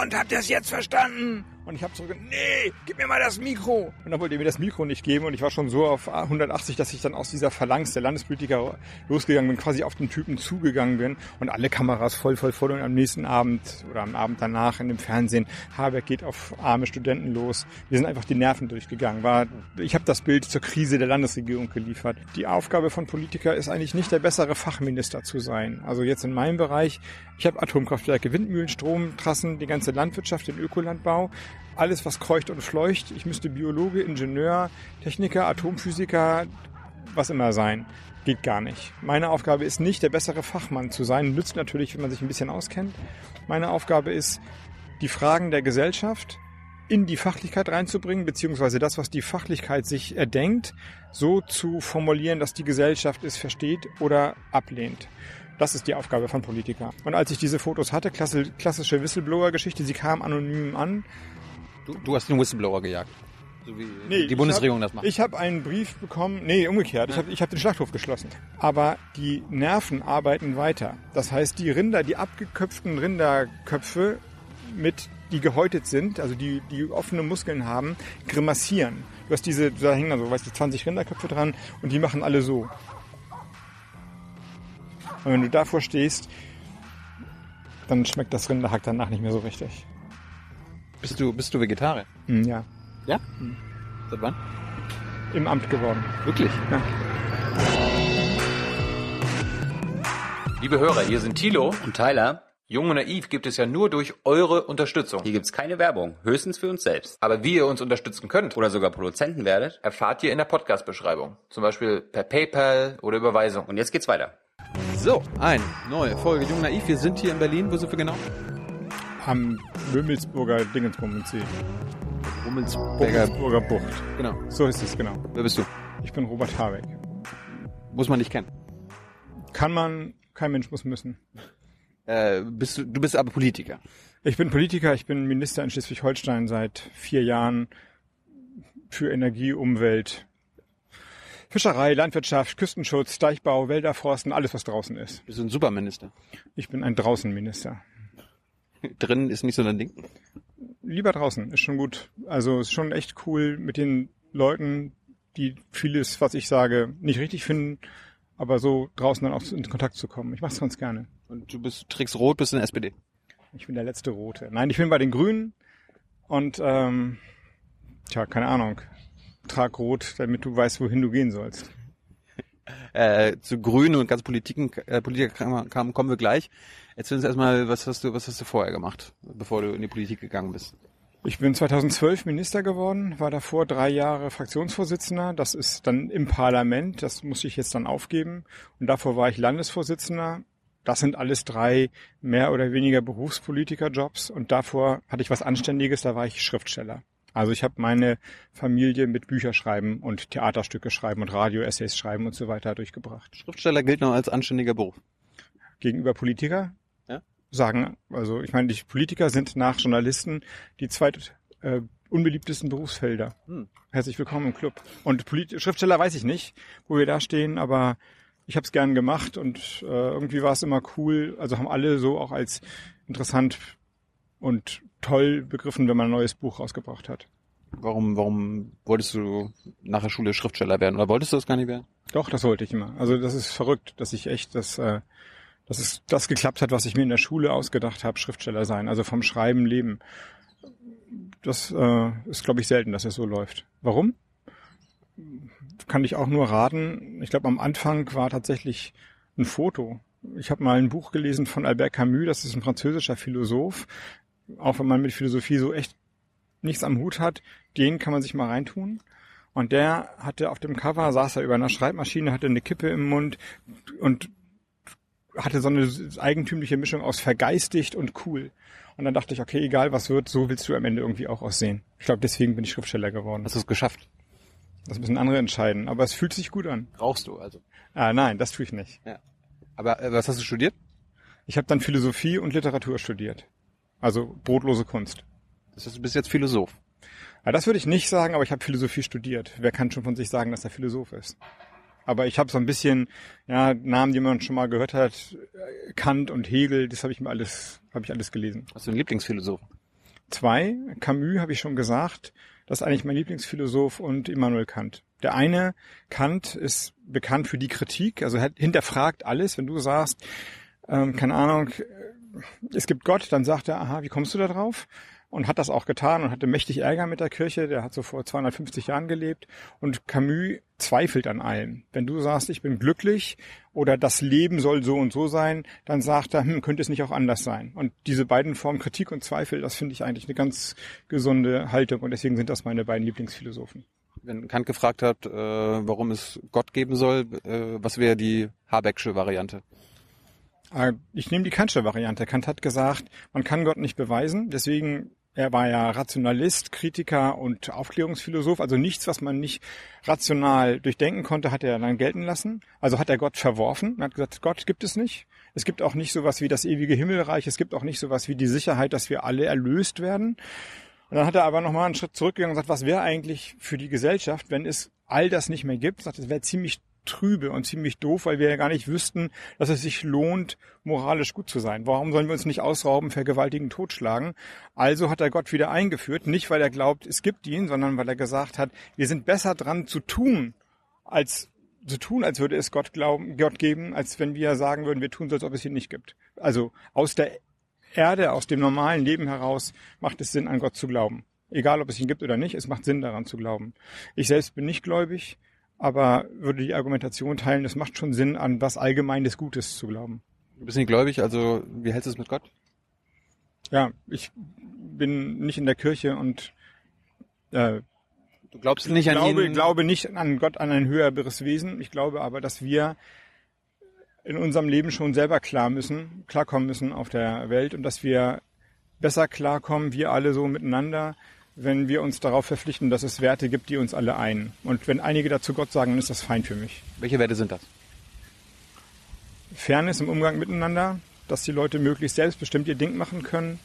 Und habt ihr es jetzt verstanden? Und ich habe zurück, nee, gib mir mal das Mikro. Und dann wollte er mir das Mikro nicht geben und ich war schon so auf 180, dass ich dann aus dieser Phalanx der Landespolitiker losgegangen bin, quasi auf den Typen zugegangen bin und alle Kameras voll, voll, voll und am nächsten Abend oder am Abend danach in dem Fernsehen, Habeck geht auf arme Studenten los. Wir sind einfach die Nerven durchgegangen. War, ich habe das Bild zur Krise der Landesregierung geliefert. Die Aufgabe von Politiker ist eigentlich nicht der bessere Fachminister zu sein. Also jetzt in meinem Bereich, ich habe Atomkraftwerke, Windmühlen, Stromtrassen, die ganze Landwirtschaft, den Ökolandbau alles, was kreucht und fleucht. Ich müsste Biologe, Ingenieur, Techniker, Atomphysiker, was immer sein. Geht gar nicht. Meine Aufgabe ist nicht, der bessere Fachmann zu sein. Nützt natürlich, wenn man sich ein bisschen auskennt. Meine Aufgabe ist, die Fragen der Gesellschaft in die Fachlichkeit reinzubringen, beziehungsweise das, was die Fachlichkeit sich erdenkt, so zu formulieren, dass die Gesellschaft es versteht oder ablehnt. Das ist die Aufgabe von Politikern. Und als ich diese Fotos hatte, klassische Whistleblower-Geschichte, sie kam anonym an, Du, du hast den Whistleblower gejagt. So wie nee, die Bundesregierung hab, das macht. Ich habe einen Brief bekommen, nee, umgekehrt. Ja. Ich habe ich hab den Schlachthof geschlossen. Aber die Nerven arbeiten weiter. Das heißt, die Rinder, die abgeköpften Rinderköpfe mit die gehäutet sind, also die, die offene Muskeln haben, grimassieren. Du hast diese, da hängen also, weißt du, 20 Rinderköpfe dran und die machen alle so. Und wenn du davor stehst, dann schmeckt das Rinderhack danach nicht mehr so richtig. Bist du, bist du Vegetarier? Hm, ja. Ja? Hm. Seit wann? Im Amt geworden. Wirklich? Ja. Liebe Hörer, hier sind Thilo und Tyler. Jung und Naiv gibt es ja nur durch eure Unterstützung. Hier gibt's keine Werbung, höchstens für uns selbst. Aber wie ihr uns unterstützen könnt oder sogar Produzenten werdet, erfahrt ihr in der Podcast-Beschreibung. Zum Beispiel per PayPal oder Überweisung. Und jetzt geht's weiter. So, eine neue Folge Jung Naiv. Wir sind hier in Berlin. Wo sind wir genau? Am Mömelsburger Dingensbummensee. Rummelsburger Bucht. Genau. So ist es, genau. Wer bist du? Ich bin Robert Habeck. Muss man nicht kennen. Kann man, kein Mensch muss müssen. Äh, bist du, du bist aber Politiker. Ich bin Politiker, ich bin Minister in Schleswig-Holstein seit vier Jahren für Energie, Umwelt, Fischerei, Landwirtschaft, Küstenschutz, Deichbau, Wälderforsten, alles was draußen ist. Bist du ein Superminister? Ich bin ein Draußenminister. Drinnen ist nicht so dein Ding? Lieber draußen, ist schon gut. Also ist schon echt cool mit den Leuten, die vieles, was ich sage, nicht richtig finden, aber so draußen dann auch in Kontakt zu kommen. Ich mach's ganz gerne. Und du bist trägst rot, bist in der SPD? Ich bin der letzte Rote. Nein, ich bin bei den Grünen und ähm, tja, keine Ahnung. Trag rot, damit du weißt, wohin du gehen sollst. Äh, zu Grünen und ganz Politiken, äh, Politiker kommen wir gleich. Erzähl uns erstmal, was hast du, was hast du vorher gemacht, bevor du in die Politik gegangen bist? Ich bin 2012 Minister geworden, war davor drei Jahre Fraktionsvorsitzender. Das ist dann im Parlament, das muss ich jetzt dann aufgeben. Und davor war ich Landesvorsitzender. Das sind alles drei mehr oder weniger Berufspolitiker-Jobs. Und davor hatte ich was Anständiges, da war ich Schriftsteller. Also ich habe meine Familie mit Bücherschreiben und Theaterstücke schreiben und Radio-Essays schreiben und so weiter durchgebracht. Schriftsteller gilt noch als anständiger Beruf. Gegenüber Politiker sagen. Also ich meine, die Politiker sind nach Journalisten die zweit äh, unbeliebtesten Berufsfelder. Hm. Herzlich willkommen im Club. Und Polit Schriftsteller weiß ich nicht, wo wir da stehen, aber ich habe es gern gemacht und äh, irgendwie war es immer cool. Also haben alle so auch als interessant und toll begriffen, wenn man ein neues Buch rausgebracht hat. Warum, warum wolltest du nach der Schule Schriftsteller werden oder wolltest du das gar nicht werden? Doch, das wollte ich immer. Also das ist verrückt, dass ich echt das äh, dass es das geklappt hat, was ich mir in der Schule ausgedacht habe, Schriftsteller sein, also vom Schreiben leben. Das äh, ist, glaube ich, selten, dass es so läuft. Warum? Kann ich auch nur raten. Ich glaube, am Anfang war tatsächlich ein Foto. Ich habe mal ein Buch gelesen von Albert Camus, das ist ein französischer Philosoph. Auch wenn man mit Philosophie so echt nichts am Hut hat, den kann man sich mal reintun. Und der hatte auf dem Cover, saß er über einer Schreibmaschine, hatte eine Kippe im Mund und hatte so eine eigentümliche Mischung aus vergeistigt und cool. Und dann dachte ich, okay, egal was wird, so willst du am Ende irgendwie auch aussehen. Ich glaube, deswegen bin ich Schriftsteller geworden. Hast du es geschafft? Das müssen andere entscheiden, aber es fühlt sich gut an. Brauchst du also? Ah, nein, das tue ich nicht. Ja. Aber äh, was hast du studiert? Ich habe dann Philosophie und Literatur studiert. Also brotlose Kunst. Das heißt, du bist jetzt Philosoph. Ja, das würde ich nicht sagen, aber ich habe Philosophie studiert. Wer kann schon von sich sagen, dass er Philosoph ist? Aber ich habe so ein bisschen, ja, Namen, die man schon mal gehört hat, Kant und Hegel, das habe ich mir alles, habe ich alles gelesen. Hast du einen Lieblingsphilosophen? zwei. Camus habe ich schon gesagt. Das ist eigentlich mein Lieblingsphilosoph und Immanuel Kant. Der eine, Kant, ist bekannt für die Kritik, also er hinterfragt alles. Wenn du sagst, ähm, keine Ahnung, es gibt Gott, dann sagt er, aha, wie kommst du da drauf? Und hat das auch getan und hatte mächtig Ärger mit der Kirche. Der hat so vor 250 Jahren gelebt. Und Camus zweifelt an allem. Wenn du sagst, ich bin glücklich oder das Leben soll so und so sein, dann sagt er, hm, könnte es nicht auch anders sein? Und diese beiden Formen Kritik und Zweifel, das finde ich eigentlich eine ganz gesunde Haltung. Und deswegen sind das meine beiden Lieblingsphilosophen. Wenn Kant gefragt hat, äh, warum es Gott geben soll, äh, was wäre die Habecksche Variante? Äh, ich nehme die Kantsche Variante. Kant hat gesagt, man kann Gott nicht beweisen, deswegen er war ja Rationalist, Kritiker und Aufklärungsphilosoph, also nichts, was man nicht rational durchdenken konnte, hat er dann gelten lassen. Also hat er Gott verworfen und hat gesagt, Gott gibt es nicht. Es gibt auch nicht sowas wie das ewige Himmelreich, es gibt auch nicht sowas wie die Sicherheit, dass wir alle erlöst werden. Und dann hat er aber nochmal einen Schritt zurückgegangen und gesagt, was wäre eigentlich für die Gesellschaft, wenn es all das nicht mehr gibt? Sagt, es wäre ziemlich trübe und ziemlich doof, weil wir ja gar nicht wüssten, dass es sich lohnt, moralisch gut zu sein. Warum sollen wir uns nicht ausrauben, vergewaltigen, totschlagen? Also hat er Gott wieder eingeführt, nicht weil er glaubt, es gibt ihn, sondern weil er gesagt hat, wir sind besser dran zu tun, als zu tun, als würde es Gott glauben, Gott geben, als wenn wir sagen würden, wir tun so, als ob es ihn nicht gibt. Also aus der Erde, aus dem normalen Leben heraus macht es Sinn, an Gott zu glauben. Egal, ob es ihn gibt oder nicht, es macht Sinn, daran zu glauben. Ich selbst bin nicht gläubig, aber würde die Argumentation teilen, es macht schon Sinn, an was allgemeines Gutes zu glauben. Du bist nicht gläubig, also wie hältst du es mit Gott? Ja, ich bin nicht in der Kirche und äh, du glaubst nicht an glaube, ihn? glaube nicht an Gott, an ein höheres Wesen. Ich glaube aber, dass wir in unserem Leben schon selber klar müssen, klarkommen müssen auf der Welt und dass wir besser klarkommen, wir alle so miteinander, wenn wir uns darauf verpflichten, dass es Werte gibt, die uns alle ein. Und wenn einige dazu Gott sagen, dann ist das fein für mich. Welche Werte sind das? Fairness im Umgang miteinander, dass die Leute möglichst selbstbestimmt ihr Ding machen können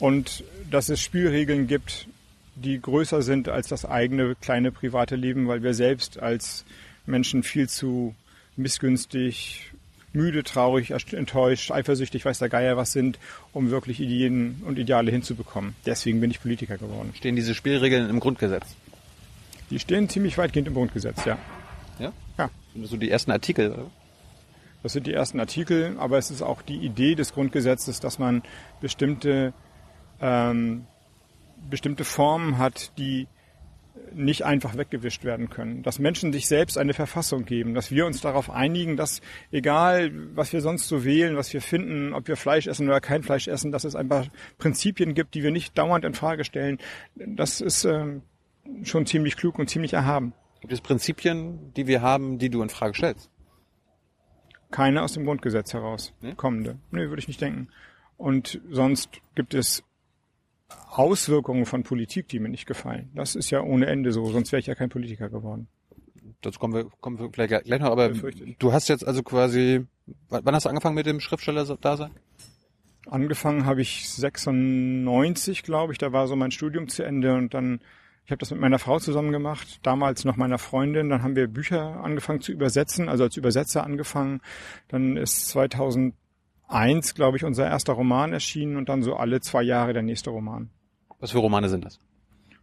und dass es Spielregeln gibt, die größer sind als das eigene kleine private Leben, weil wir selbst als Menschen viel zu missgünstig, müde, traurig, enttäuscht, eifersüchtig, weiß der Geier was sind, um wirklich Ideen und Ideale hinzubekommen. Deswegen bin ich Politiker geworden. Stehen diese Spielregeln im Grundgesetz? Die stehen ziemlich weitgehend im Grundgesetz, ja. Ja? Ja. Sind das so die ersten Artikel? Oder? Das sind die ersten Artikel, aber es ist auch die Idee des Grundgesetzes, dass man bestimmte, ähm, bestimmte Formen hat, die nicht einfach weggewischt werden können. Dass Menschen sich selbst eine Verfassung geben, dass wir uns darauf einigen, dass egal, was wir sonst so wählen, was wir finden, ob wir Fleisch essen oder kein Fleisch essen, dass es ein paar Prinzipien gibt, die wir nicht dauernd in Frage stellen. Das ist äh, schon ziemlich klug und ziemlich erhaben. Gibt es Prinzipien, die wir haben, die du in Frage stellst? Keine aus dem Grundgesetz heraus nee? kommende. Nee, würde ich nicht denken. Und sonst gibt es Auswirkungen von Politik, die mir nicht gefallen. Das ist ja ohne Ende so, sonst wäre ich ja kein Politiker geworden. Dazu kommen wir, kommen wir vielleicht gleich noch, aber du hast jetzt also quasi, wann hast du angefangen mit dem Schriftsteller-Dasein? Angefangen habe ich 96, glaube ich, da war so mein Studium zu Ende und dann, ich habe das mit meiner Frau zusammen gemacht, damals noch meiner Freundin, dann haben wir Bücher angefangen zu übersetzen, also als Übersetzer angefangen, dann ist 2000 eins, glaube ich, unser erster Roman erschienen und dann so alle zwei Jahre der nächste Roman. Was für Romane sind das?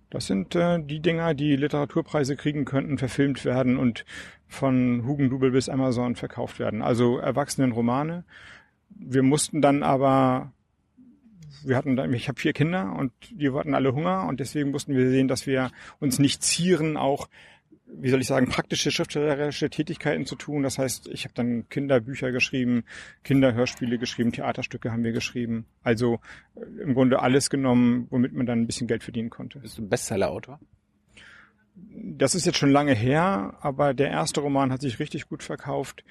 Das sind äh, die Dinger, die Literaturpreise kriegen könnten, verfilmt werden und von Hugendubel bis Amazon verkauft werden. Also Erwachsenenromane. Wir mussten dann aber, wir hatten dann, ich habe vier Kinder und die hatten alle Hunger und deswegen mussten wir sehen, dass wir uns nicht zieren, auch wie soll ich sagen, praktische schriftstellerische Tätigkeiten zu tun. Das heißt, ich habe dann Kinderbücher geschrieben, Kinderhörspiele geschrieben, Theaterstücke haben wir geschrieben. Also äh, im Grunde alles genommen, womit man dann ein bisschen Geld verdienen konnte. Bist du ein Bestseller-Autor? Das ist jetzt schon lange her, aber der erste Roman hat sich richtig gut verkauft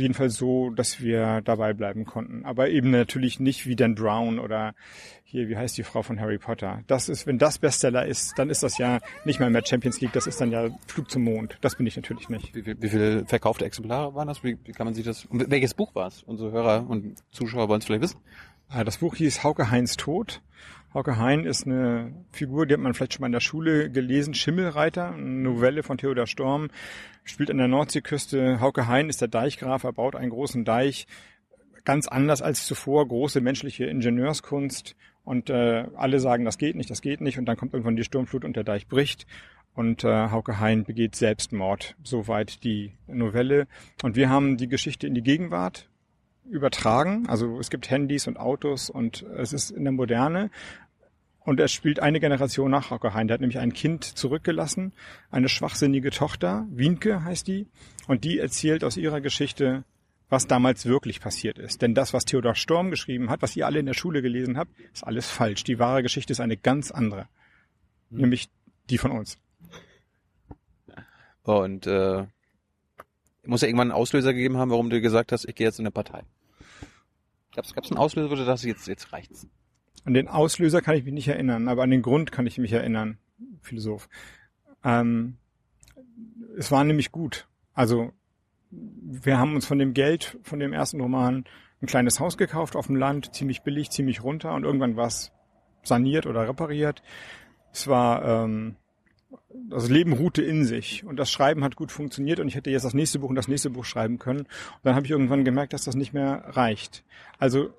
jedenfalls so, dass wir dabei bleiben konnten. Aber eben natürlich nicht wie Dan Brown oder hier, wie heißt die Frau von Harry Potter. Das ist, wenn das Bestseller ist, dann ist das ja nicht mehr mehr Champions League, das ist dann ja Flug zum Mond. Das bin ich natürlich nicht. Wie, wie, wie viele verkaufte Exemplare waren das? Wie, wie kann man sich das, welches Buch war es? Unsere Hörer und Zuschauer wollen es vielleicht wissen. Ah, das Buch hieß Hauke Heinz Tod. Hauke Hein ist eine Figur, die hat man vielleicht schon mal in der Schule gelesen. Schimmelreiter, eine Novelle von Theodor Storm, spielt an der Nordseeküste. Hauke Hein ist der Deichgraf, er baut einen großen Deich. Ganz anders als zuvor, große menschliche Ingenieurskunst. Und äh, alle sagen, das geht nicht, das geht nicht. Und dann kommt irgendwann die Sturmflut und der Deich bricht. Und äh, Hauke Hein begeht Selbstmord. Soweit die Novelle. Und wir haben die Geschichte in die Gegenwart übertragen. Also es gibt Handys und Autos und es ist in der Moderne. Und er spielt eine Generation nach Hauke Hein. Der hat nämlich ein Kind zurückgelassen, eine schwachsinnige Tochter, Wienke heißt die. Und die erzählt aus ihrer Geschichte was damals wirklich passiert ist. Denn das, was Theodor Storm geschrieben hat, was ihr alle in der Schule gelesen habt, ist alles falsch. Die wahre Geschichte ist eine ganz andere. Mhm. Nämlich die von uns. Und äh, muss ja irgendwann einen Auslöser gegeben haben, warum du gesagt hast, ich gehe jetzt in eine Partei. Gab es einen Auslöser, wo du dachtest, jetzt, jetzt reicht's? An den Auslöser kann ich mich nicht erinnern, aber an den Grund kann ich mich erinnern, Philosoph. Ähm, es war nämlich gut. Also wir haben uns von dem Geld von dem ersten Roman ein kleines Haus gekauft auf dem Land, ziemlich billig, ziemlich runter und irgendwann war es saniert oder repariert. Es war ähm, das Leben ruhte in sich und das Schreiben hat gut funktioniert und ich hätte jetzt das nächste Buch und das nächste Buch schreiben können. Und dann habe ich irgendwann gemerkt, dass das nicht mehr reicht. Also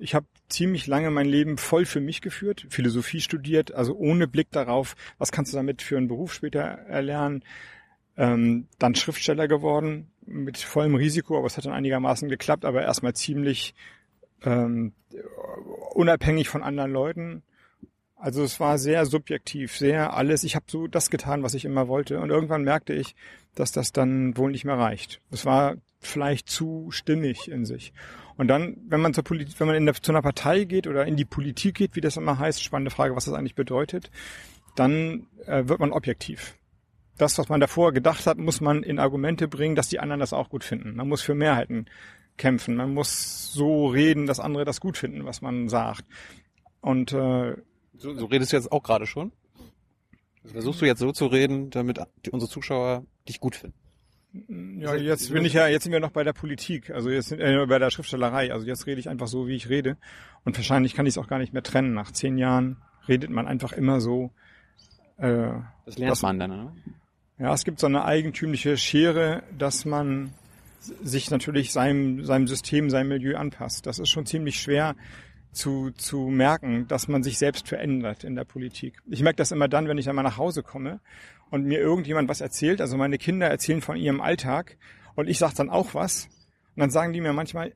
ich habe ziemlich lange mein Leben voll für mich geführt, Philosophie studiert, also ohne Blick darauf, was kannst du damit für einen Beruf später erlernen. Ähm, dann Schriftsteller geworden, mit vollem Risiko, aber es hat dann einigermaßen geklappt, aber erstmal ziemlich ähm, unabhängig von anderen Leuten. Also es war sehr subjektiv, sehr alles. Ich habe so das getan, was ich immer wollte. Und irgendwann merkte ich, dass das dann wohl nicht mehr reicht. Es war vielleicht zu stimmig in sich. Und dann, wenn man zur Politik, wenn man in der, zu einer Partei geht oder in die Politik geht, wie das immer heißt, spannende Frage, was das eigentlich bedeutet, dann äh, wird man objektiv das, was man davor gedacht hat, muss man in Argumente bringen, dass die anderen das auch gut finden. Man muss für Mehrheiten kämpfen. Man muss so reden, dass andere das gut finden, was man sagt. Und äh, so, so redest du jetzt auch gerade schon? Versuchst du jetzt so zu reden, damit unsere Zuschauer dich gut finden? Ja, jetzt bin ich ja, jetzt sind wir noch bei der Politik, also jetzt äh, bei der Schriftstellerei. Also jetzt rede ich einfach so, wie ich rede. Und wahrscheinlich kann ich es auch gar nicht mehr trennen. Nach zehn Jahren redet man einfach immer so. Äh, das lernt man dann, ne? Ja, es gibt so eine eigentümliche Schere, dass man sich natürlich seinem, seinem System, seinem Milieu anpasst. Das ist schon ziemlich schwer zu, zu merken, dass man sich selbst verändert in der Politik. Ich merke das immer dann, wenn ich einmal nach Hause komme und mir irgendjemand was erzählt. Also meine Kinder erzählen von ihrem Alltag und ich sage dann auch was. Und dann sagen die mir manchmal,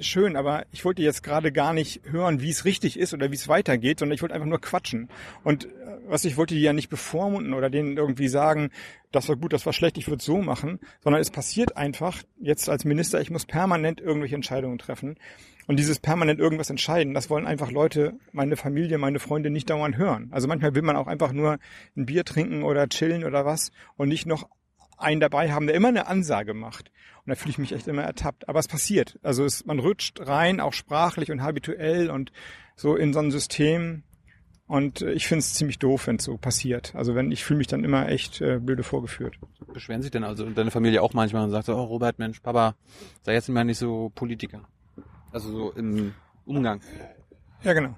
schön, aber ich wollte jetzt gerade gar nicht hören, wie es richtig ist oder wie es weitergeht, sondern ich wollte einfach nur quatschen. Und äh, was ich wollte die ja nicht bevormunden oder denen irgendwie sagen, das war gut, das war schlecht, ich würde es so machen, sondern es passiert einfach jetzt als Minister, ich muss permanent irgendwelche Entscheidungen treffen. Und dieses permanent irgendwas entscheiden, das wollen einfach Leute, meine Familie, meine Freunde nicht dauernd hören. Also manchmal will man auch einfach nur ein Bier trinken oder chillen oder was und nicht noch einen dabei haben, der immer eine Ansage macht. Und da fühle ich mich echt immer ertappt. Aber es passiert. Also es, man rutscht rein, auch sprachlich und habituell und so in so ein System. Und ich finde es ziemlich doof, wenn es so passiert. Also wenn ich fühle mich dann immer echt äh, blöde vorgeführt. Beschweren sich denn also deine Familie auch manchmal und sagt so, oh Robert, Mensch, Papa, sei jetzt immer nicht so Politiker. Also so im Umgang. Ja, genau.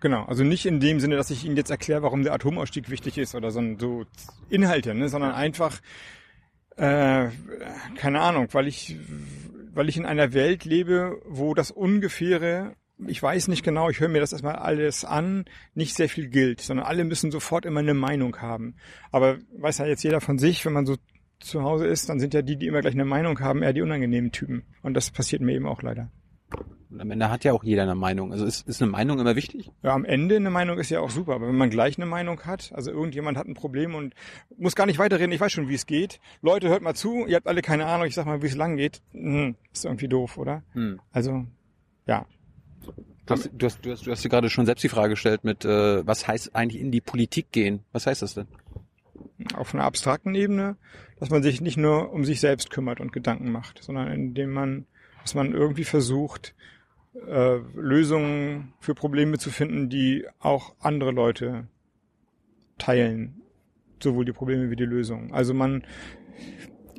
Genau, also nicht in dem Sinne, dass ich Ihnen jetzt erkläre, warum der Atomausstieg wichtig ist oder so, so Inhalte, ne, sondern einfach, äh, keine Ahnung, weil ich, weil ich in einer Welt lebe, wo das ungefähre, ich weiß nicht genau, ich höre mir das erstmal alles an, nicht sehr viel gilt, sondern alle müssen sofort immer eine Meinung haben. Aber weiß ja jetzt jeder von sich, wenn man so zu Hause ist, dann sind ja die, die immer gleich eine Meinung haben, eher die unangenehmen Typen. Und das passiert mir eben auch leider. Und am Ende hat ja auch jeder eine Meinung. Also ist, ist eine Meinung immer wichtig? Ja, am Ende eine Meinung ist ja auch super. Aber wenn man gleich eine Meinung hat, also irgendjemand hat ein Problem und muss gar nicht weiterreden, ich weiß schon, wie es geht. Leute, hört mal zu, ihr habt alle keine Ahnung, ich sag mal, wie es lang geht. Hm, ist irgendwie doof, oder? Hm. Also, ja. Du hast, du, hast, du, hast, du hast dir gerade schon selbst die Frage gestellt mit, äh, was heißt eigentlich in die Politik gehen? Was heißt das denn? Auf einer abstrakten Ebene, dass man sich nicht nur um sich selbst kümmert und Gedanken macht, sondern indem man, dass man irgendwie versucht, äh, Lösungen für Probleme zu finden, die auch andere Leute teilen. Sowohl die Probleme wie die Lösungen. Also man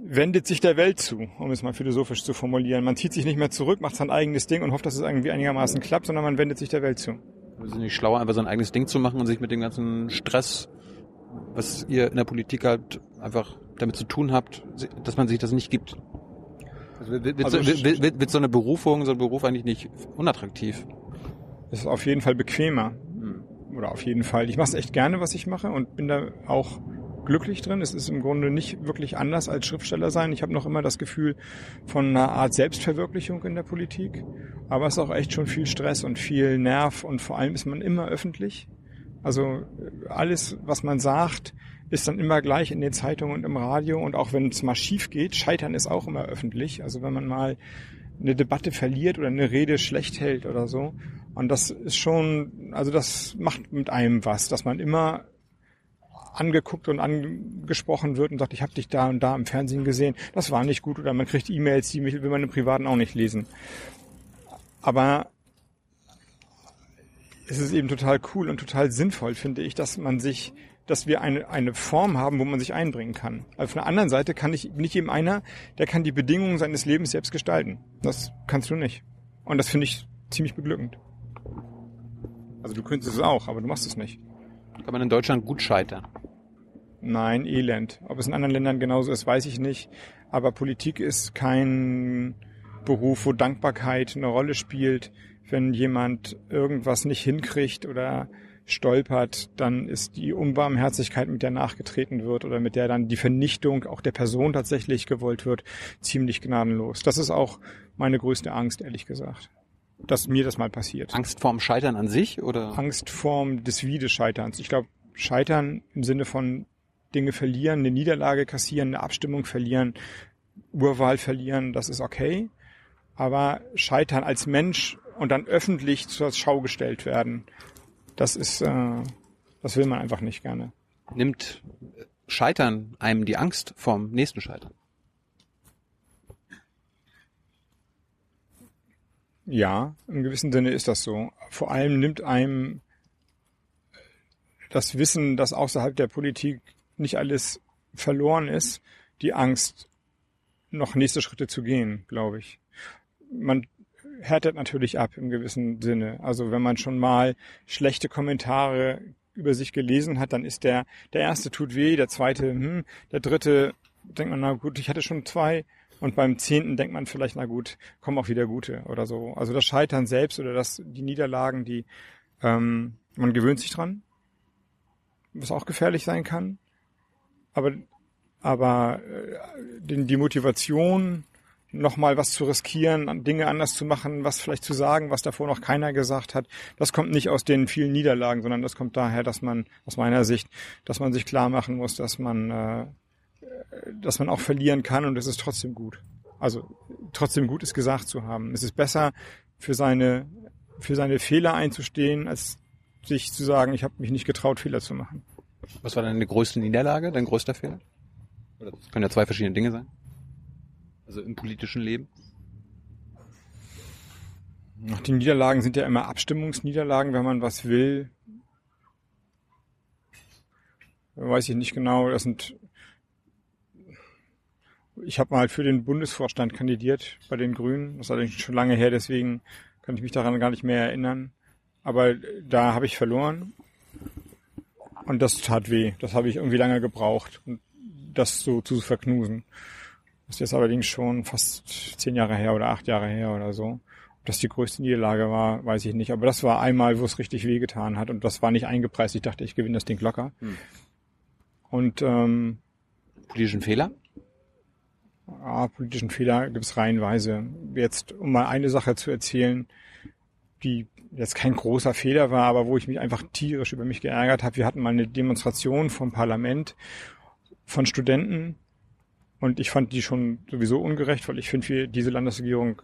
wendet sich der Welt zu, um es mal philosophisch zu formulieren. Man zieht sich nicht mehr zurück, macht sein eigenes Ding und hofft, dass es irgendwie einigermaßen klappt, sondern man wendet sich der Welt zu. Also nicht schlauer, einfach sein eigenes Ding zu machen und sich mit dem ganzen Stress, was ihr in der Politik halt einfach damit zu tun habt, dass man sich das nicht gibt. Also wird, wird, also wird, wird, wird so eine Berufung, so ein Beruf eigentlich nicht unattraktiv? Es ist auf jeden Fall bequemer. Oder auf jeden Fall. Ich mache es echt gerne, was ich mache und bin da auch glücklich drin. Es ist im Grunde nicht wirklich anders als Schriftsteller sein. Ich habe noch immer das Gefühl von einer Art Selbstverwirklichung in der Politik. Aber es ist auch echt schon viel Stress und viel Nerv und vor allem ist man immer öffentlich. Also alles, was man sagt, ist dann immer gleich in den Zeitungen und im Radio und auch wenn es mal schief geht, Scheitern ist auch immer öffentlich. Also wenn man mal eine Debatte verliert oder eine Rede schlecht hält oder so. Und das ist schon, also das macht mit einem was, dass man immer angeguckt und angesprochen wird und sagt, ich habe dich da und da im Fernsehen gesehen, das war nicht gut oder man kriegt E-Mails, die will man im Privaten auch nicht lesen. Aber es ist eben total cool und total sinnvoll, finde ich, dass man sich, dass wir eine, eine Form haben, wo man sich einbringen kann. Auf der anderen Seite kann ich nicht eben einer, der kann die Bedingungen seines Lebens selbst gestalten. Das kannst du nicht. Und das finde ich ziemlich beglückend. Also du könntest es auch, aber du machst es nicht. Kann man in Deutschland gut scheitern? Nein, Elend. Ob es in anderen Ländern genauso ist, weiß ich nicht. Aber Politik ist kein Beruf, wo Dankbarkeit eine Rolle spielt. Wenn jemand irgendwas nicht hinkriegt oder stolpert, dann ist die Unbarmherzigkeit, mit der nachgetreten wird oder mit der dann die Vernichtung auch der Person tatsächlich gewollt wird, ziemlich gnadenlos. Das ist auch meine größte Angst, ehrlich gesagt. Dass mir das mal passiert. Angst vorm Scheitern an sich oder? Angst vorm des Wiederscheiterns. Ich glaube, Scheitern im Sinne von Dinge verlieren, eine Niederlage kassieren, eine Abstimmung verlieren, Urwahl verlieren, das ist okay. Aber Scheitern als Mensch und dann öffentlich zur Schau gestellt werden, das ist, äh, das will man einfach nicht gerne. Nimmt Scheitern einem die Angst vorm nächsten Scheitern? Ja, im gewissen Sinne ist das so. Vor allem nimmt einem das Wissen, dass außerhalb der Politik nicht alles verloren ist, die Angst, noch nächste Schritte zu gehen, glaube ich. Man härtet natürlich ab im gewissen Sinne. Also wenn man schon mal schlechte Kommentare über sich gelesen hat, dann ist der, der erste tut weh, der zweite, hm, der dritte denkt man, na gut, ich hatte schon zwei. Und beim zehnten denkt man vielleicht, na gut, kommen auch wieder gute oder so. Also das Scheitern selbst oder das, die Niederlagen, die, ähm, man gewöhnt sich dran, was auch gefährlich sein kann. Aber, aber äh, die, die Motivation, nochmal was zu riskieren, Dinge anders zu machen, was vielleicht zu sagen, was davor noch keiner gesagt hat. Das kommt nicht aus den vielen Niederlagen, sondern das kommt daher, dass man, aus meiner Sicht, dass man sich klar machen muss, dass man, äh, dass man auch verlieren kann und es ist trotzdem gut. Also trotzdem gut ist gesagt zu haben. Es ist besser für seine, für seine Fehler einzustehen, als sich zu sagen, ich habe mich nicht getraut, Fehler zu machen. Was war deine größte Niederlage, dein größter Fehler? Oder das können ja zwei verschiedene Dinge sein. Also im politischen Leben. Ach, die Niederlagen sind ja immer Abstimmungsniederlagen, wenn man was will. Weiß ich nicht genau. Das sind. Ich habe mal für den Bundesvorstand kandidiert bei den Grünen. Das ist allerdings schon lange her, deswegen kann ich mich daran gar nicht mehr erinnern. Aber da habe ich verloren. Und das tat weh. Das habe ich irgendwie lange gebraucht, das so zu verknusen. Das ist jetzt allerdings schon fast zehn Jahre her oder acht Jahre her oder so. Ob das die größte Niederlage war, weiß ich nicht. Aber das war einmal, wo es richtig wehgetan hat und das war nicht eingepreist. Ich dachte, ich gewinne das Ding locker. Hm. Und ähm, politischen Fehler? Ja, politischen Fehler gibt es reihenweise. Jetzt, um mal eine Sache zu erzählen, die jetzt kein großer Fehler war, aber wo ich mich einfach tierisch über mich geärgert habe. Wir hatten mal eine Demonstration vom Parlament von Studenten und ich fand die schon sowieso ungerecht, weil ich finde, wir, diese Landesregierung,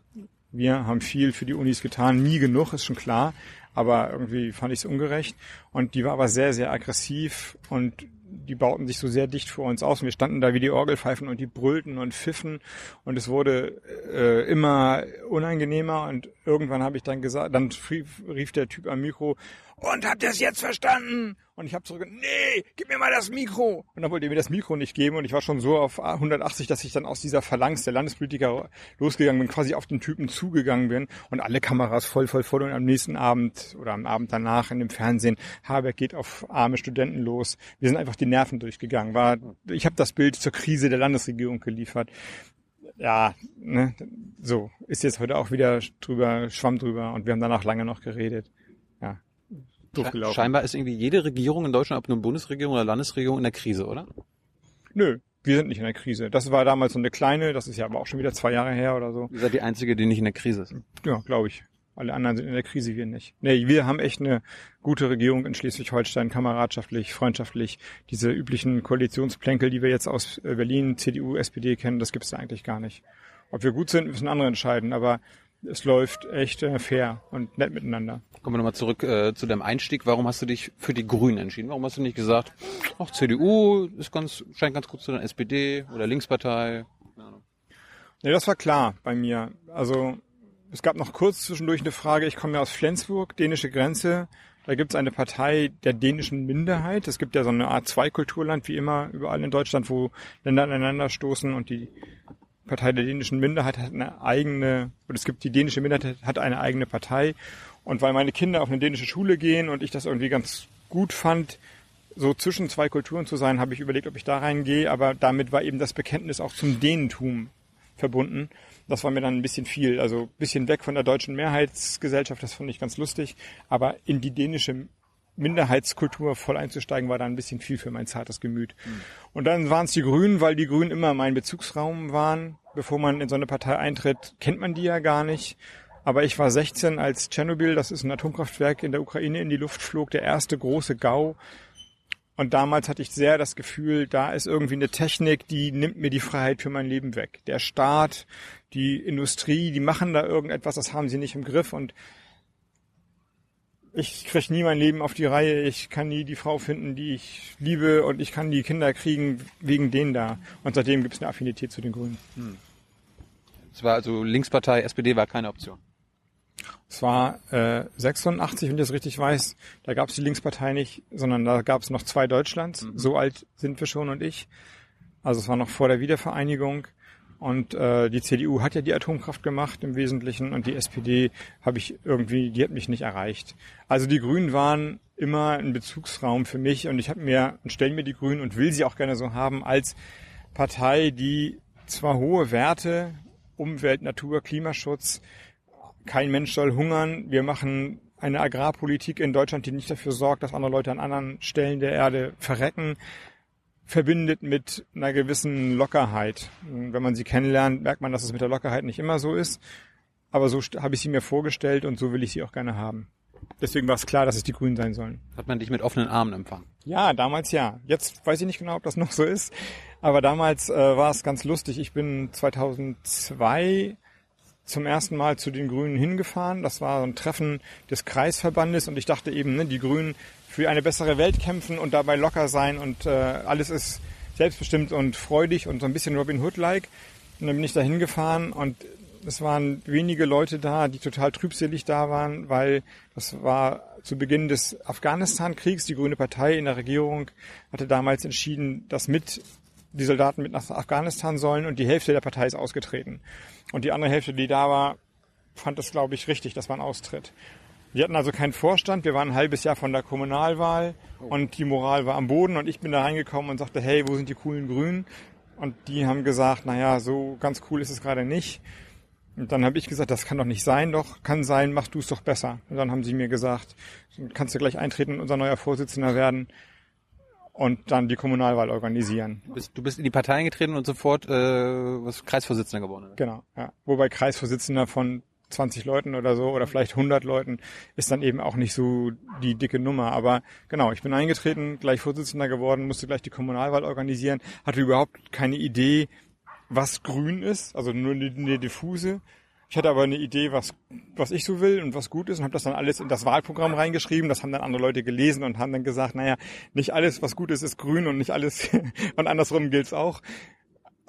wir haben viel für die Unis getan, nie genug, ist schon klar, aber irgendwie fand ich es ungerecht. Und die war aber sehr, sehr aggressiv und die bauten sich so sehr dicht vor uns aus. Und wir standen da wie die Orgelpfeifen und die brüllten und pfiffen. Und es wurde äh, immer unangenehmer. Und irgendwann habe ich dann gesagt, dann rief, rief der Typ am Mikro, und habt ihr es jetzt verstanden? Und ich habe zurück, nee, gib mir mal das Mikro. Und dann wollte er mir das Mikro nicht geben und ich war schon so auf 180, dass ich dann aus dieser Phalanx der Landespolitiker losgegangen bin, quasi auf den Typen zugegangen bin und alle Kameras voll, voll, voll und am nächsten Abend oder am Abend danach in dem Fernsehen, Habeck geht auf arme Studenten los. Wir sind einfach die Nerven durchgegangen. War, ich habe das Bild zur Krise der Landesregierung geliefert ja, ne, so, ist jetzt heute auch wieder drüber, Schwamm drüber und wir haben danach lange noch geredet. Doof gelaufen. Scheinbar ist irgendwie jede Regierung in Deutschland, ob nun Bundesregierung oder Landesregierung, in der Krise, oder? Nö, wir sind nicht in der Krise. Das war damals so eine kleine, das ist ja aber auch schon wieder zwei Jahre her oder so. Ihr seid die Einzige, die nicht in der Krise ist. Ja, glaube ich. Alle anderen sind in der Krise, wir nicht. Nee, wir haben echt eine gute Regierung in Schleswig-Holstein, kameradschaftlich, freundschaftlich. Diese üblichen Koalitionsplänkel, die wir jetzt aus äh, Berlin, CDU, SPD kennen, das gibt's da eigentlich gar nicht. Ob wir gut sind, müssen andere entscheiden, aber es läuft echt äh, fair und nett miteinander. Kommen wir nochmal zurück äh, zu deinem Einstieg. Warum hast du dich für die Grünen entschieden? Warum hast du nicht gesagt, ach, CDU ist ganz, scheint ganz gut zu sein, SPD oder Linkspartei? Nee, das war klar bei mir. Also es gab noch kurz zwischendurch eine Frage, ich komme ja aus Flensburg, dänische Grenze. Da gibt es eine Partei der dänischen Minderheit. Es gibt ja so eine Art Zweikulturland, wie immer überall in Deutschland, wo Länder aneinander stoßen und die Partei der dänischen Minderheit hat eine eigene, oder es gibt die dänische Minderheit hat eine eigene Partei. Und weil meine Kinder auf eine dänische Schule gehen und ich das irgendwie ganz gut fand, so zwischen zwei Kulturen zu sein, habe ich überlegt, ob ich da reingehe, aber damit war eben das Bekenntnis auch zum Dänentum verbunden. Das war mir dann ein bisschen viel. Also ein bisschen weg von der deutschen Mehrheitsgesellschaft, das fand ich ganz lustig. Aber in die dänische Minderheitskultur voll einzusteigen, war dann ein bisschen viel für mein zartes Gemüt. Mhm. Und dann waren es die Grünen, weil die Grünen immer mein Bezugsraum waren. Bevor man in so eine Partei eintritt, kennt man die ja gar nicht. Aber ich war 16, als Tschernobyl, das ist ein Atomkraftwerk in der Ukraine, in die Luft flog, der erste große GAU. Und damals hatte ich sehr das Gefühl, da ist irgendwie eine Technik, die nimmt mir die Freiheit für mein Leben weg. Der Staat, die Industrie, die machen da irgendetwas, das haben sie nicht im Griff und ich kriege nie mein Leben auf die Reihe, ich kann nie die Frau finden, die ich liebe und ich kann die Kinder kriegen wegen denen da. Und seitdem gibt es eine Affinität zu den Grünen. Hm. Es war also Linkspartei, SPD war keine Option. Es war äh, 86, wenn ich das richtig weiß, da gab es die Linkspartei nicht, sondern da gab es noch zwei Deutschlands. Mhm. So alt sind wir schon und ich. Also es war noch vor der Wiedervereinigung. Und äh, die CDU hat ja die Atomkraft gemacht im Wesentlichen und die SPD habe ich irgendwie, die hat mich nicht erreicht. Also die Grünen waren immer ein Bezugsraum für mich und ich habe mir stelle mir die Grünen und will sie auch gerne so haben als Partei, die zwar hohe Werte, Umwelt, Natur, Klimaschutz, kein Mensch soll hungern, wir machen eine Agrarpolitik in Deutschland, die nicht dafür sorgt, dass andere Leute an anderen Stellen der Erde verrecken verbindet mit einer gewissen Lockerheit. Wenn man sie kennenlernt, merkt man, dass es mit der Lockerheit nicht immer so ist. Aber so habe ich sie mir vorgestellt und so will ich sie auch gerne haben. Deswegen war es klar, dass es die Grünen sein sollen. Hat man dich mit offenen Armen empfangen? Ja, damals ja. Jetzt weiß ich nicht genau, ob das noch so ist. Aber damals äh, war es ganz lustig. Ich bin 2002 zum ersten Mal zu den Grünen hingefahren. Das war so ein Treffen des Kreisverbandes und ich dachte eben, ne, die Grünen für eine bessere Welt kämpfen und dabei locker sein und äh, alles ist selbstbestimmt und freudig und so ein bisschen Robin Hood-like. Und dann bin ich da hingefahren und es waren wenige Leute da, die total trübselig da waren, weil das war zu Beginn des Afghanistan-Kriegs. Die Grüne Partei in der Regierung hatte damals entschieden, dass mit die Soldaten mit nach Afghanistan sollen und die Hälfte der Partei ist ausgetreten. Und die andere Hälfte, die da war, fand das, glaube ich, richtig, das war ein Austritt. Wir hatten also keinen Vorstand, wir waren ein halbes Jahr von der Kommunalwahl und die Moral war am Boden und ich bin da reingekommen und sagte, hey, wo sind die coolen Grünen? Und die haben gesagt, naja, so ganz cool ist es gerade nicht. Und dann habe ich gesagt, das kann doch nicht sein, doch, kann sein, mach du es doch besser. Und dann haben sie mir gesagt, kannst du gleich eintreten und unser neuer Vorsitzender werden und dann die Kommunalwahl organisieren. Du bist, du bist in die Partei eingetreten und sofort äh, was Kreisvorsitzender geworden. Oder? Genau, ja. Wobei Kreisvorsitzender von 20 Leuten oder so oder vielleicht 100 Leuten ist dann eben auch nicht so die dicke Nummer. Aber genau, ich bin eingetreten, gleich Vorsitzender geworden, musste gleich die Kommunalwahl organisieren, hatte überhaupt keine Idee, was grün ist, also nur eine, diffuse. Ich hatte aber eine Idee, was, was ich so will und was gut ist und habe das dann alles in das Wahlprogramm reingeschrieben. Das haben dann andere Leute gelesen und haben dann gesagt, naja, nicht alles, was gut ist, ist grün und nicht alles und andersrum gilt's auch.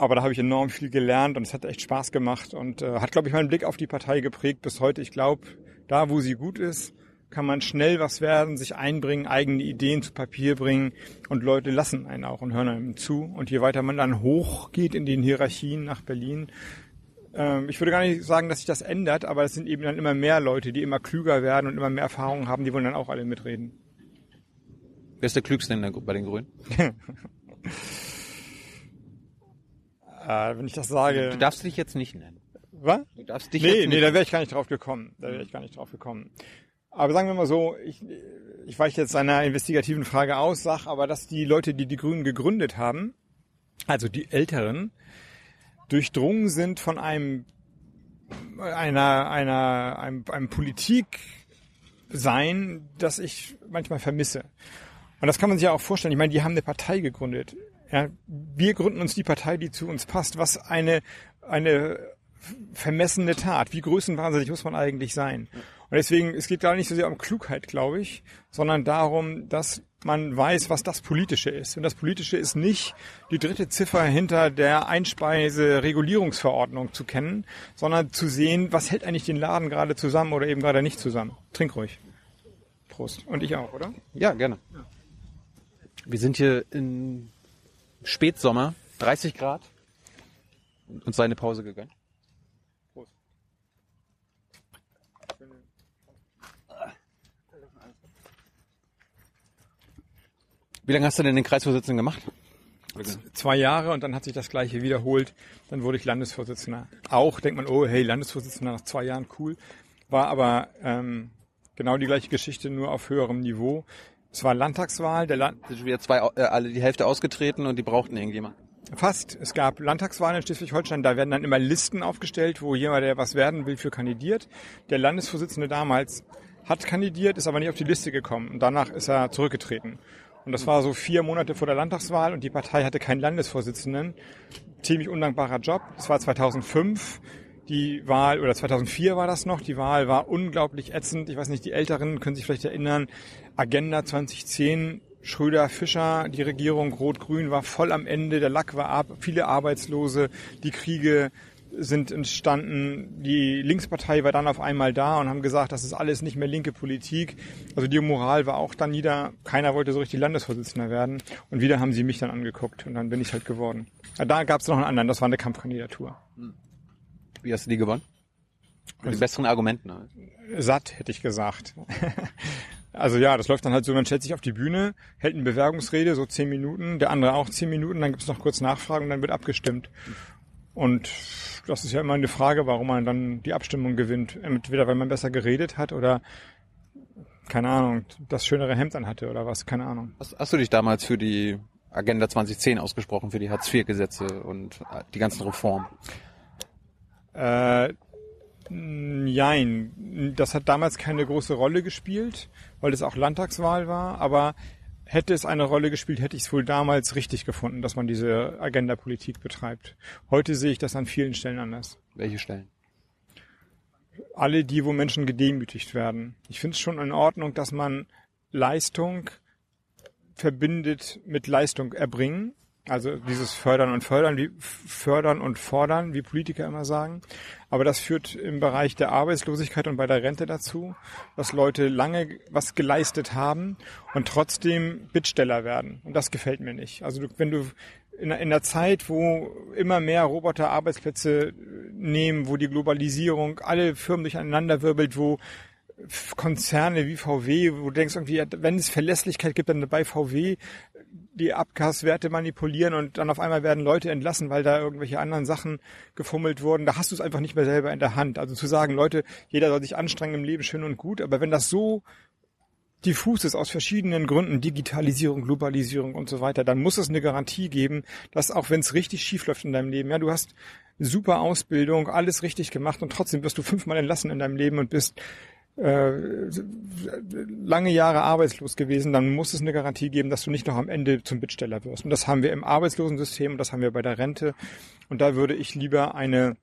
Aber da habe ich enorm viel gelernt und es hat echt Spaß gemacht und äh, hat, glaube ich, meinen Blick auf die Partei geprägt bis heute. Ich glaube, da, wo sie gut ist, kann man schnell was werden, sich einbringen, eigene Ideen zu Papier bringen und Leute lassen einen auch und hören einem zu. Und je weiter man dann hochgeht in den Hierarchien nach Berlin, ähm, ich würde gar nicht sagen, dass sich das ändert, aber es sind eben dann immer mehr Leute, die immer klüger werden und immer mehr Erfahrungen haben, die wollen dann auch alle mitreden. Wer ist der Klügste in der, bei den Grünen? äh, wenn ich das sage. Du darfst dich jetzt nicht nennen. Was? Du darfst dich nee, jetzt nee, da wäre ich gar nicht drauf gekommen. Da wäre ich gar nicht drauf gekommen. Aber sagen wir mal so, ich, ich weiche jetzt einer investigativen Frage aus, sag aber, dass die Leute, die die Grünen gegründet haben, also die Älteren, durchdrungen sind von einem einer einer einem, einem Politik sein, das ich manchmal vermisse. Und das kann man sich ja auch vorstellen. Ich meine, die haben eine Partei gegründet. Ja, wir gründen uns die Partei, die zu uns passt. Was eine eine vermessene Tat. Wie größenwahnsinnig muss man eigentlich sein? Und deswegen, es geht gar nicht so sehr um Klugheit, glaube ich, sondern darum, dass man weiß, was das Politische ist. Und das Politische ist nicht die dritte Ziffer hinter der Einspeise-Regulierungsverordnung zu kennen, sondern zu sehen, was hält eigentlich den Laden gerade zusammen oder eben gerade nicht zusammen. Trink ruhig. Prost. Und ich auch, oder? Ja, gerne. Wir sind hier im Spätsommer, 30 Grad, und seine Pause gegönnt. Prost. Wie lange hast du denn den Kreisvorsitzenden gemacht? Zwei Jahre und dann hat sich das Gleiche wiederholt. Dann wurde ich Landesvorsitzender. Auch denkt man, oh hey, Landesvorsitzender nach zwei Jahren, cool. War aber ähm, genau die gleiche Geschichte, nur auf höherem Niveau. Es war Landtagswahl, der Land Sind schon wieder zwei, äh, alle die Hälfte ausgetreten und die brauchten irgendjemand. Fast. Es gab Landtagswahlen in Schleswig-Holstein, da werden dann immer Listen aufgestellt, wo jemand, der was werden will, für kandidiert. Der Landesvorsitzende damals hat kandidiert, ist aber nicht auf die Liste gekommen. Und danach ist er zurückgetreten. Und das war so vier Monate vor der Landtagswahl und die Partei hatte keinen Landesvorsitzenden. Ziemlich undankbarer Job. Das war 2005. Die Wahl, oder 2004 war das noch, die Wahl war unglaublich ätzend. Ich weiß nicht, die Älteren können sich vielleicht erinnern. Agenda 2010, Schröder, Fischer, die Regierung Rot-Grün war voll am Ende, der Lack war ab, viele Arbeitslose, die Kriege sind entstanden, die Linkspartei war dann auf einmal da und haben gesagt, das ist alles nicht mehr linke Politik. Also die Moral war auch dann nieder, keiner wollte so richtig Landesvorsitzender werden und wieder haben sie mich dann angeguckt und dann bin ich halt geworden. Ja, da gab es noch einen anderen, das war eine Kampfkandidatur. Wie hast du die gewonnen? Mit den besseren Argumenten. halt. satt, hätte ich gesagt. Also ja, das läuft dann halt so, man stellt sich auf die Bühne, hält eine Bewerbungsrede, so zehn Minuten, der andere auch zehn Minuten, dann gibt's noch kurz Nachfragen und dann wird abgestimmt. Und das ist ja immer eine Frage, warum man dann die Abstimmung gewinnt. Entweder weil man besser geredet hat oder keine Ahnung, das schönere Hemd anhatte oder was, keine Ahnung. Hast, hast du dich damals für die Agenda 2010 ausgesprochen, für die Hartz-IV-Gesetze und die ganzen Reformen? Äh, Nein, das hat damals keine große Rolle gespielt, weil es auch Landtagswahl war, aber hätte es eine Rolle gespielt, hätte ich es wohl damals richtig gefunden, dass man diese Agenda-Politik betreibt. Heute sehe ich das an vielen Stellen anders. Welche Stellen? Alle die, wo Menschen gedemütigt werden. Ich finde es schon in Ordnung, dass man Leistung verbindet mit Leistung erbringen. Also dieses Fördern und Fördern, wie Fördern und Fordern, wie Politiker immer sagen. Aber das führt im Bereich der Arbeitslosigkeit und bei der Rente dazu, dass Leute lange was geleistet haben und trotzdem Bittsteller werden. Und das gefällt mir nicht. Also wenn du in, in der Zeit, wo immer mehr Roboter Arbeitsplätze nehmen, wo die Globalisierung alle Firmen durcheinander wirbelt, wo Konzerne wie VW, wo du denkst irgendwie, wenn es Verlässlichkeit gibt, dann bei VW die Abgaswerte manipulieren und dann auf einmal werden Leute entlassen, weil da irgendwelche anderen Sachen gefummelt wurden. Da hast du es einfach nicht mehr selber in der Hand. Also zu sagen, Leute, jeder soll sich anstrengen im Leben, schön und gut, aber wenn das so diffus ist aus verschiedenen Gründen, Digitalisierung, Globalisierung und so weiter, dann muss es eine Garantie geben, dass auch wenn es richtig schief läuft in deinem Leben, ja, du hast super Ausbildung, alles richtig gemacht und trotzdem wirst du fünfmal entlassen in deinem Leben und bist äh, lange Jahre arbeitslos gewesen, dann muss es eine Garantie geben, dass du nicht noch am Ende zum Bittsteller wirst. Und das haben wir im Arbeitslosensystem und das haben wir bei der Rente. Und da würde ich lieber eine,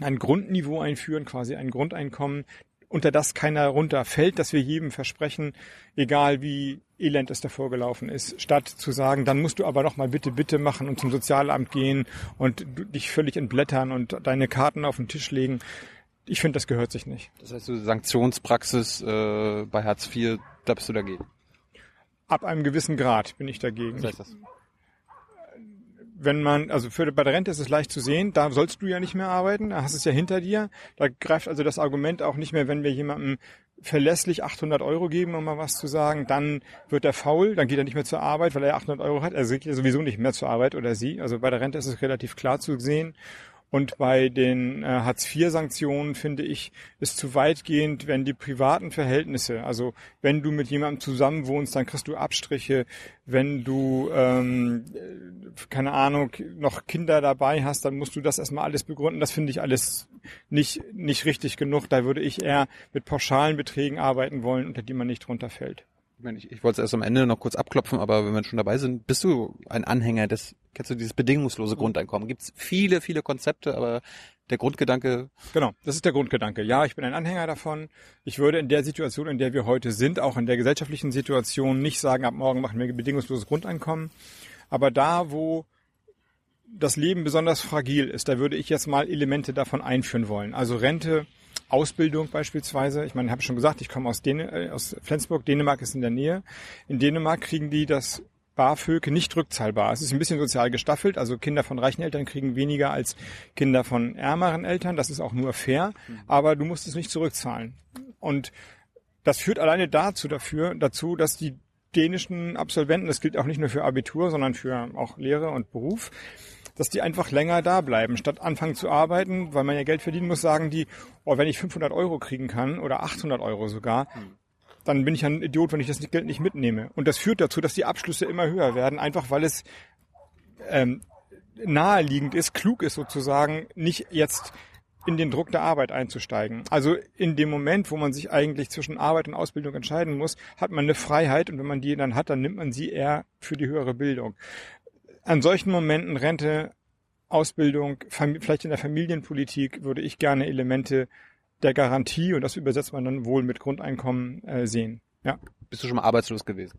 ein Grundniveau einführen, quasi ein Grundeinkommen, unter das keiner runterfällt, dass wir jedem versprechen, egal wie elend es davor gelaufen ist, statt zu sagen, dann musst du aber noch mal bitte, bitte machen und zum Sozialamt gehen und dich völlig entblättern und deine Karten auf den Tisch legen ich finde, das gehört sich nicht. Das heißt, so Sanktionspraxis äh, bei Hartz IV, da bist du dagegen. Ab einem gewissen Grad bin ich dagegen. Was heißt das? Wenn man, also für, bei der Rente ist es leicht zu sehen, da sollst du ja nicht mehr arbeiten, da hast es ja hinter dir. Da greift also das Argument auch nicht mehr, wenn wir jemandem verlässlich 800 Euro geben, um mal was zu sagen, dann wird er faul, dann geht er nicht mehr zur Arbeit, weil er 800 Euro hat. Er geht ja sowieso nicht mehr zur Arbeit oder sie. Also bei der Rente ist es relativ klar zu sehen. Und bei den äh, Hartz-IV-Sanktionen finde ich es zu weitgehend, wenn die privaten Verhältnisse, also wenn du mit jemandem zusammenwohnst, dann kriegst du Abstriche. Wenn du, ähm, keine Ahnung, noch Kinder dabei hast, dann musst du das erstmal alles begründen. Das finde ich alles nicht, nicht richtig genug. Da würde ich eher mit pauschalen Beträgen arbeiten wollen, unter die man nicht drunter fällt. Ich, ich wollte es erst am Ende noch kurz abklopfen, aber wenn wir schon dabei sind, bist du ein Anhänger des, kennst du dieses bedingungslose Grundeinkommen? Gibt es viele, viele Konzepte, aber der Grundgedanke. Genau, das ist der Grundgedanke. Ja, ich bin ein Anhänger davon. Ich würde in der Situation, in der wir heute sind, auch in der gesellschaftlichen Situation, nicht sagen, ab morgen machen wir bedingungsloses Grundeinkommen. Aber da, wo das Leben besonders fragil ist, da würde ich jetzt mal Elemente davon einführen wollen. Also Rente, Ausbildung beispielsweise. Ich meine, ich habe schon gesagt, ich komme aus, Dän äh, aus Flensburg, Dänemark ist in der Nähe. In Dänemark kriegen die das BAföG nicht rückzahlbar. Es ist ein bisschen sozial gestaffelt, also Kinder von reichen Eltern kriegen weniger als Kinder von ärmeren Eltern. Das ist auch nur fair, aber du musst es nicht zurückzahlen. Und das führt alleine dazu dafür, dazu, dass die dänischen Absolventen, das gilt auch nicht nur für Abitur, sondern für auch Lehre und Beruf, dass die einfach länger da bleiben. Statt anfangen zu arbeiten, weil man ja Geld verdienen muss, sagen die, oh, wenn ich 500 Euro kriegen kann oder 800 Euro sogar, dann bin ich ein Idiot, wenn ich das Geld nicht mitnehme. Und das führt dazu, dass die Abschlüsse immer höher werden, einfach weil es ähm, naheliegend ist, klug ist sozusagen, nicht jetzt in den Druck der Arbeit einzusteigen. Also in dem Moment, wo man sich eigentlich zwischen Arbeit und Ausbildung entscheiden muss, hat man eine Freiheit und wenn man die dann hat, dann nimmt man sie eher für die höhere Bildung an solchen Momenten Rente, Ausbildung, vielleicht in der Familienpolitik würde ich gerne Elemente der Garantie, und das übersetzt man dann wohl mit Grundeinkommen, äh, sehen. Ja. Bist du schon mal arbeitslos gewesen?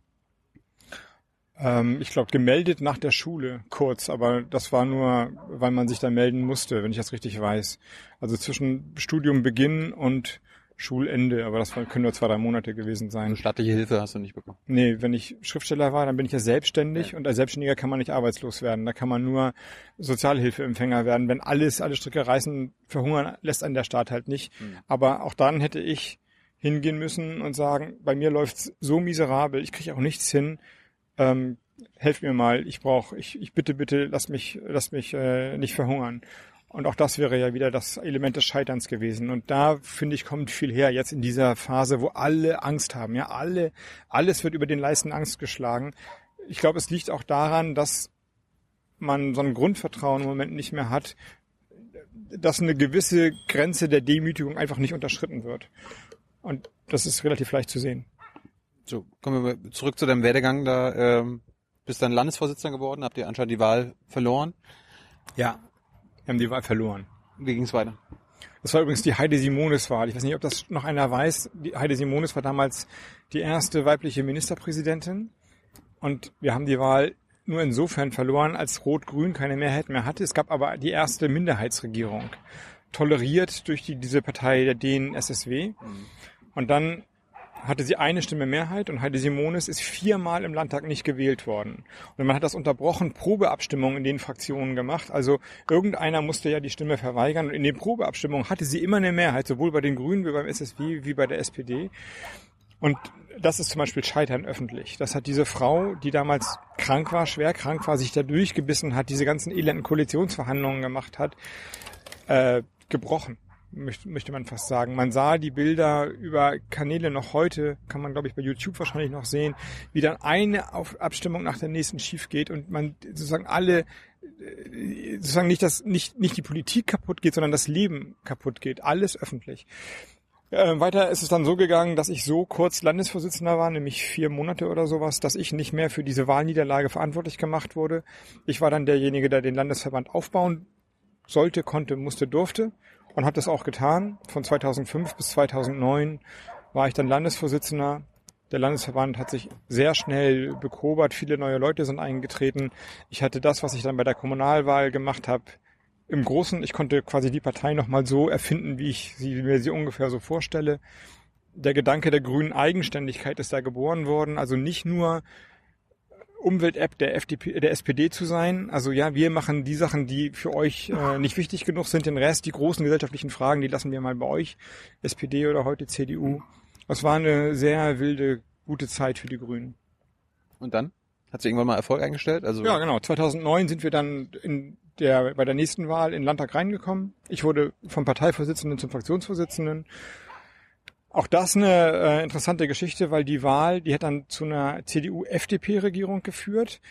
Ähm, ich glaube, gemeldet nach der Schule, kurz, aber das war nur, weil man sich da melden musste, wenn ich das richtig weiß. Also zwischen Studiumbeginn und Schulende, aber das können nur zwei, drei Monate gewesen sein. Also staatliche Hilfe hast du nicht bekommen? Nee, wenn ich Schriftsteller war, dann bin ich ja selbstständig ja. und als Selbstständiger kann man nicht arbeitslos werden. Da kann man nur Sozialhilfeempfänger werden. Wenn alles, alle Stricke reißen, verhungern lässt einen der Staat halt nicht. Mhm. Aber auch dann hätte ich hingehen müssen und sagen, bei mir läuft's so miserabel, ich kriege auch nichts hin. Ähm, helft mir mal, ich brauche, ich, ich bitte, bitte, lass mich, lass mich äh, nicht verhungern. Und auch das wäre ja wieder das Element des Scheiterns gewesen. Und da, finde ich, kommt viel her jetzt in dieser Phase, wo alle Angst haben. Ja, alle, alles wird über den Leisten Angst geschlagen. Ich glaube, es liegt auch daran, dass man so ein Grundvertrauen im Moment nicht mehr hat, dass eine gewisse Grenze der Demütigung einfach nicht unterschritten wird. Und das ist relativ leicht zu sehen. So, kommen wir zurück zu deinem Werdegang. Da ähm, bist dann Landesvorsitzender geworden, habt ihr anscheinend die Wahl verloren. Ja, wir haben die Wahl verloren. Wie ging's weiter? Das war übrigens die Heide Simones Wahl. Ich weiß nicht, ob das noch einer weiß. Die Heide Simones war damals die erste weibliche Ministerpräsidentin. Und wir haben die Wahl nur insofern verloren, als Rot-Grün keine Mehrheit mehr hatte. Es gab aber die erste Minderheitsregierung, toleriert durch die, diese Partei der DNSSW. Mhm. Und dann hatte sie eine Stimme Mehrheit und Heide Simonis ist viermal im Landtag nicht gewählt worden. Und man hat das unterbrochen, Probeabstimmungen in den Fraktionen gemacht. Also irgendeiner musste ja die Stimme verweigern. Und in den Probeabstimmungen hatte sie immer eine Mehrheit, sowohl bei den Grünen wie beim SSW wie bei der SPD. Und das ist zum Beispiel Scheitern öffentlich. Das hat diese Frau, die damals krank war, schwer krank war, sich da durchgebissen hat, diese ganzen elenden Koalitionsverhandlungen gemacht hat, äh, gebrochen möchte, man fast sagen. Man sah die Bilder über Kanäle noch heute, kann man glaube ich bei YouTube wahrscheinlich noch sehen, wie dann eine Abstimmung nach der nächsten schief geht und man sozusagen alle äh, sozusagen nicht das nicht nicht die Politik kaputt geht, sondern das Leben kaputt geht, alles öffentlich. Äh, weiter ist es dann so gegangen, dass ich so kurz Landesvorsitzender war, nämlich vier Monate oder sowas, dass ich nicht mehr für diese Wahlniederlage verantwortlich gemacht wurde. Ich war dann derjenige, der den Landesverband aufbauen sollte, konnte, musste, durfte und habe das auch getan. Von 2005 bis 2009 war ich dann Landesvorsitzender. Der Landesverband hat sich sehr schnell bekobert, viele neue Leute sind eingetreten. Ich hatte das, was ich dann bei der Kommunalwahl gemacht habe, im Großen. Ich konnte quasi die Partei nochmal so erfinden, wie ich sie, mir sie ungefähr so vorstelle. Der Gedanke der grünen Eigenständigkeit ist da geboren worden. Also nicht nur Umwelt-App der FDP, der SPD zu sein. Also ja, wir machen die Sachen, die für euch äh, nicht wichtig genug sind. Den Rest, die großen gesellschaftlichen Fragen, die lassen wir mal bei euch, SPD oder heute CDU. Es war eine sehr wilde, gute Zeit für die Grünen. Und dann? Hat sie irgendwann mal Erfolg eingestellt? Also Ja, genau. 2009 sind wir dann in der, bei der nächsten Wahl in den Landtag reingekommen. Ich wurde vom Parteivorsitzenden zum Fraktionsvorsitzenden. Auch das eine äh, interessante Geschichte, weil die Wahl, die hat dann zu einer CDU-FDP-Regierung geführt.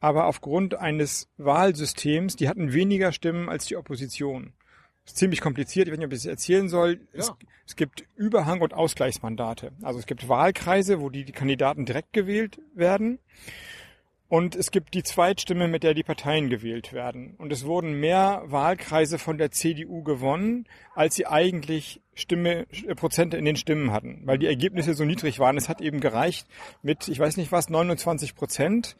Aber aufgrund eines Wahlsystems, die hatten weniger Stimmen als die Opposition. Das ist ziemlich kompliziert, ich weiß nicht, ob ich das erzählen soll. Es, es gibt Überhang- und Ausgleichsmandate. Also es gibt Wahlkreise, wo die, die Kandidaten direkt gewählt werden. Und es gibt die Zweitstimme, mit der die Parteien gewählt werden. Und es wurden mehr Wahlkreise von der CDU gewonnen, als sie eigentlich Stimme, äh, Prozente in den Stimmen hatten, weil die Ergebnisse so niedrig waren. Es hat eben gereicht mit, ich weiß nicht was, 29 Prozent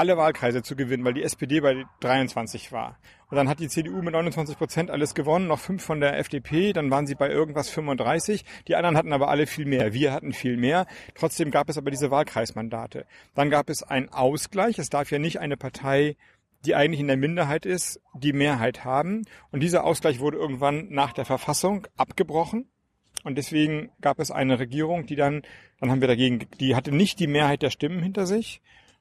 alle Wahlkreise zu gewinnen, weil die SPD bei 23 war. Und dann hat die CDU mit 29 Prozent alles gewonnen, noch fünf von der FDP, dann waren sie bei irgendwas 35. Die anderen hatten aber alle viel mehr. Wir hatten viel mehr. Trotzdem gab es aber diese Wahlkreismandate. Dann gab es einen Ausgleich. Es darf ja nicht eine Partei die eigentlich in der Minderheit ist, die Mehrheit haben. Und dieser Ausgleich wurde irgendwann nach der Verfassung abgebrochen. Und deswegen gab es eine Regierung, die dann, dann haben wir dagegen, die hatte nicht die Mehrheit der Stimmen hinter sich.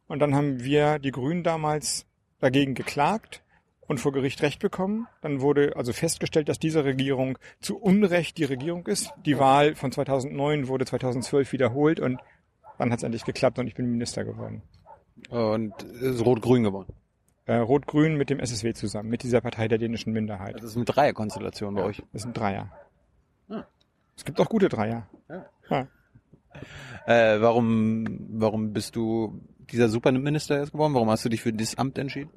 Und dann haben wir, die Grünen damals, dagegen geklagt und vor Gericht Recht bekommen. Dann wurde also festgestellt, dass diese Regierung zu Unrecht die Regierung ist. Die Wahl von 2009 wurde 2012 wiederholt und dann hat es endlich geklappt und ich bin Minister geworden. und ist Rot-Grün gewonnen. Äh, Rot-Grün mit dem SSW zusammen, mit dieser Partei der dänischen Minderheit. Das ist eine Dreierkonstellation bei euch. Das sind Dreier. Ah. Es gibt auch gute Dreier. Ja. Ja. Äh, warum, warum bist du dieser Superminister jetzt geworden? Warum hast du dich für dieses Amt entschieden?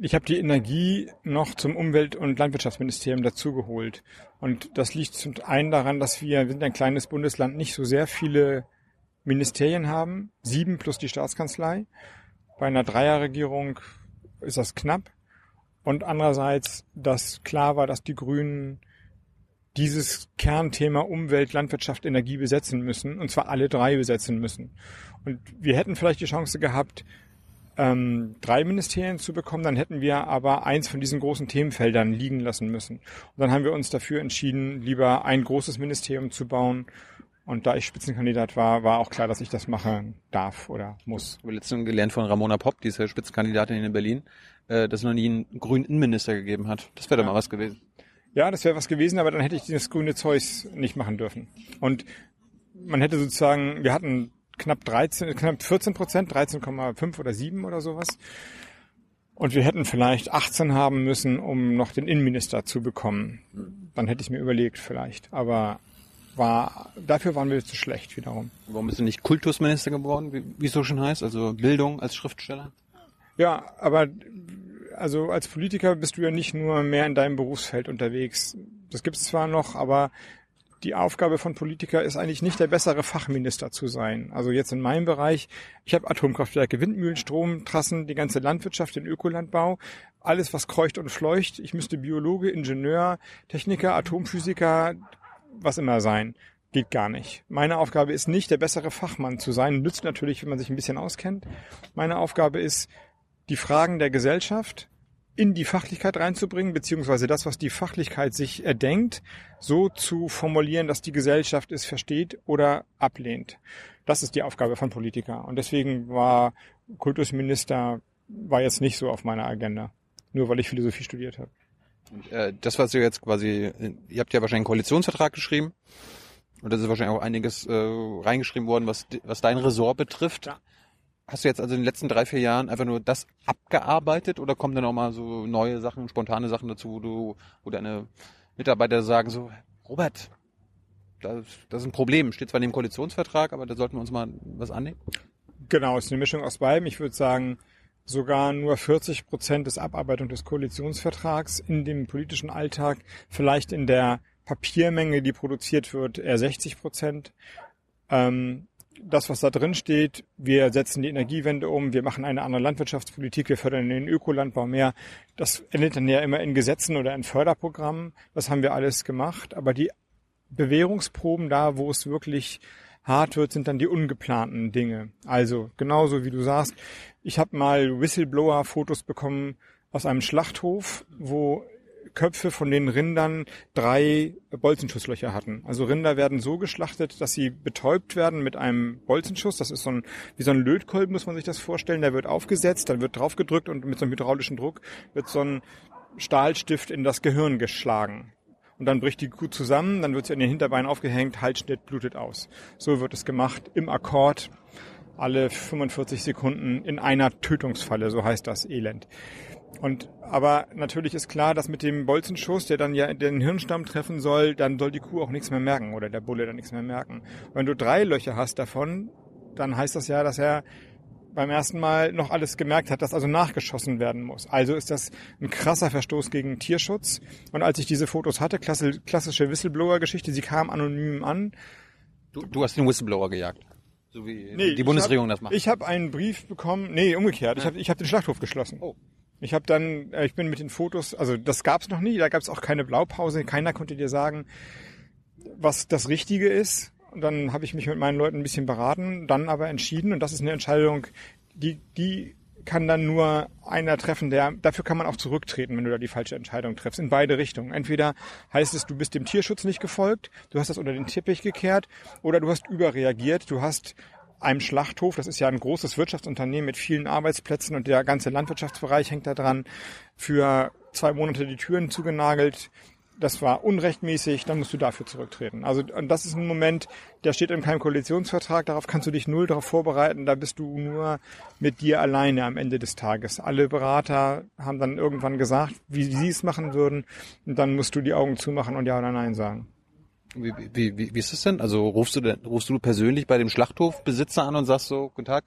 Ich habe die Energie noch zum Umwelt- und Landwirtschaftsministerium dazugeholt. Und das liegt zum einen daran, dass wir, wir sind ein kleines Bundesland, nicht so sehr viele Ministerien haben. Sieben plus die Staatskanzlei. Bei einer Dreierregierung ist das knapp. Und andererseits, dass klar war, dass die Grünen dieses Kernthema Umwelt, Landwirtschaft, Energie besetzen müssen. Und zwar alle drei besetzen müssen. Und wir hätten vielleicht die Chance gehabt, ähm, drei Ministerien zu bekommen, dann hätten wir aber eins von diesen großen Themenfeldern liegen lassen müssen. Und dann haben wir uns dafür entschieden, lieber ein großes Ministerium zu bauen. Und da ich Spitzenkandidat war, war auch klar, dass ich das machen darf oder muss. Ich habe letztens gelernt von Ramona Popp, die ist ja Spitzenkandidatin in Berlin, äh, dass es noch nie einen grünen Innenminister gegeben hat. Das wäre doch Ja. mal was gewesen. Ja, das wäre was gewesen, aber dann hätte ich dieses grüne Zeus nicht machen dürfen. Und man hätte sozusagen, wir hatten knapp 13, knapp 14 Prozent, 13,5 oder 7 oder sowas. Und wir hätten vielleicht 18 haben müssen, um noch den Innenminister zu bekommen. Dann hätte ich mir überlegt vielleicht. Aber war, dafür waren wir zu schlecht wiederum. Warum bist du nicht Kultusminister geworden, wie wie es so schon heißt? Also Bildung als Schriftsteller? Ja, aber also als Politiker bist du ja nicht nur mehr in deinem Berufsfeld unterwegs. Das gibt's zwar noch, aber die Aufgabe von Politiker ist eigentlich nicht der bessere Fachminister zu sein. Also jetzt in meinem Bereich, ich habe Atomkraftwerke, Windmühlen, Stromtrassen, die ganze Landwirtschaft, den Ökolandbau, alles was kreucht und fleucht. Ich müsste Biologe, Ingenieur, Techniker, Atomphysiker, was immer sein. Geht gar nicht. Meine Aufgabe ist nicht, der bessere Fachmann zu sein. Nützt natürlich, wenn man sich ein bisschen auskennt. Meine Aufgabe ist, die Fragen der Gesellschaft in die Fachlichkeit reinzubringen, beziehungsweise das, was die Fachlichkeit sich erdenkt, so zu formulieren, dass die Gesellschaft es versteht oder ablehnt. Das ist die Aufgabe von Politiker. Und deswegen war Kultusminister war jetzt nicht so auf meiner Agenda. Nur weil ich Philosophie studiert habe. Und, äh, das, was ihr jetzt quasi, ihr habt ja wahrscheinlich einen Koalitionsvertrag geschrieben. Und das ist wahrscheinlich auch einiges äh, reingeschrieben worden, was, was dein Ressort betrifft. Ja. Hast du jetzt also in den letzten drei, vier Jahren einfach nur das abgearbeitet oder kommen dann auch mal so neue Sachen, spontane Sachen dazu, wo du, wo deine Mitarbeiter sagen so, Robert, das, das ist ein Problem. Steht zwar in dem Koalitionsvertrag, aber da sollten wir uns mal was annehmen. Genau, es ist eine Mischung aus beidem. Ich würde sagen, sogar nur 40 Prozent des Abarbeitung des Koalitionsvertrags in dem politischen Alltag, vielleicht in der Papiermenge, die produziert wird, eher 60 Prozent. Ähm, das, was da drin steht, wir setzen die Energiewende um, wir machen eine andere Landwirtschaftspolitik, wir fördern den Ökolandbau mehr. Das endet dann ja immer in Gesetzen oder in Förderprogrammen. Das haben wir alles gemacht. Aber die Bewährungsproben da, wo es wirklich hart wird, sind dann die ungeplanten Dinge. Also genauso wie du sagst, ich habe mal Whistleblower-Fotos bekommen aus einem Schlachthof, wo Köpfe von den Rindern drei Bolzenschusslöcher hatten. Also Rinder werden so geschlachtet, dass sie betäubt werden mit einem Bolzenschuss. Das ist so ein, wie so ein Lötkolben, muss man sich das vorstellen. Der wird aufgesetzt, dann wird draufgedrückt und mit so einem hydraulischen Druck wird so ein Stahlstift in das Gehirn geschlagen. Und dann bricht die Kuh zusammen, dann wird sie an den Hinterbeinen aufgehängt, Halsschnitt, blutet aus. So wird es gemacht im Akkord alle 45 Sekunden in einer Tötungsfalle, so heißt das Elend. Und aber natürlich ist klar, dass mit dem Bolzenschuss, der dann ja den Hirnstamm treffen soll, dann soll die Kuh auch nichts mehr merken oder der Bulle dann nichts mehr merken. Und wenn du drei Löcher hast davon, dann heißt das ja, dass er beim ersten Mal noch alles gemerkt hat, dass also nachgeschossen werden muss. Also ist das ein krasser Verstoß gegen Tierschutz. Und als ich diese Fotos hatte, klassische Whistleblower-Geschichte, sie kam anonym an. Du, du hast den Whistleblower gejagt. So wie Nee, die ich Bundesregierung hab, das macht. Ich habe einen Brief bekommen, nee, umgekehrt. Ich Ja. habe ich hab den Schlachthof geschlossen. Oh. Ich habe dann, äh, ich bin mit den Fotos, also das gab's noch nie, da gab's auch keine Blaupause, keiner konnte dir sagen, was das Richtige ist. Und dann habe ich mich mit meinen Leuten ein bisschen beraten, dann aber entschieden, und das ist eine Entscheidung, die, die kann dann nur einer treffen, der, dafür kann man auch zurücktreten, wenn du da die falsche Entscheidung triffst, in beide Richtungen. Entweder heißt es, du bist dem Tierschutz nicht gefolgt, du hast das unter den Teppich gekehrt, oder du hast überreagiert, du hast einem Schlachthof, das ist ja ein großes Wirtschaftsunternehmen mit vielen Arbeitsplätzen und der ganze Landwirtschaftsbereich hängt da dran, für zwei Monate die Türen zugenagelt. Das war unrechtmäßig, dann musst du dafür zurücktreten. Also das ist ein Moment, der steht in keinem Koalitionsvertrag, darauf kannst du dich null darauf vorbereiten, da bist du nur mit dir alleine am Ende des Tages. Alle Berater haben dann irgendwann gesagt, wie sie es machen würden und dann musst du die Augen zumachen und ja oder nein sagen. Wie, wie, wie, wie ist das denn? Also rufst du denn, rufst du persönlich bei dem Schlachthofbesitzer an und sagst so, guten Tag,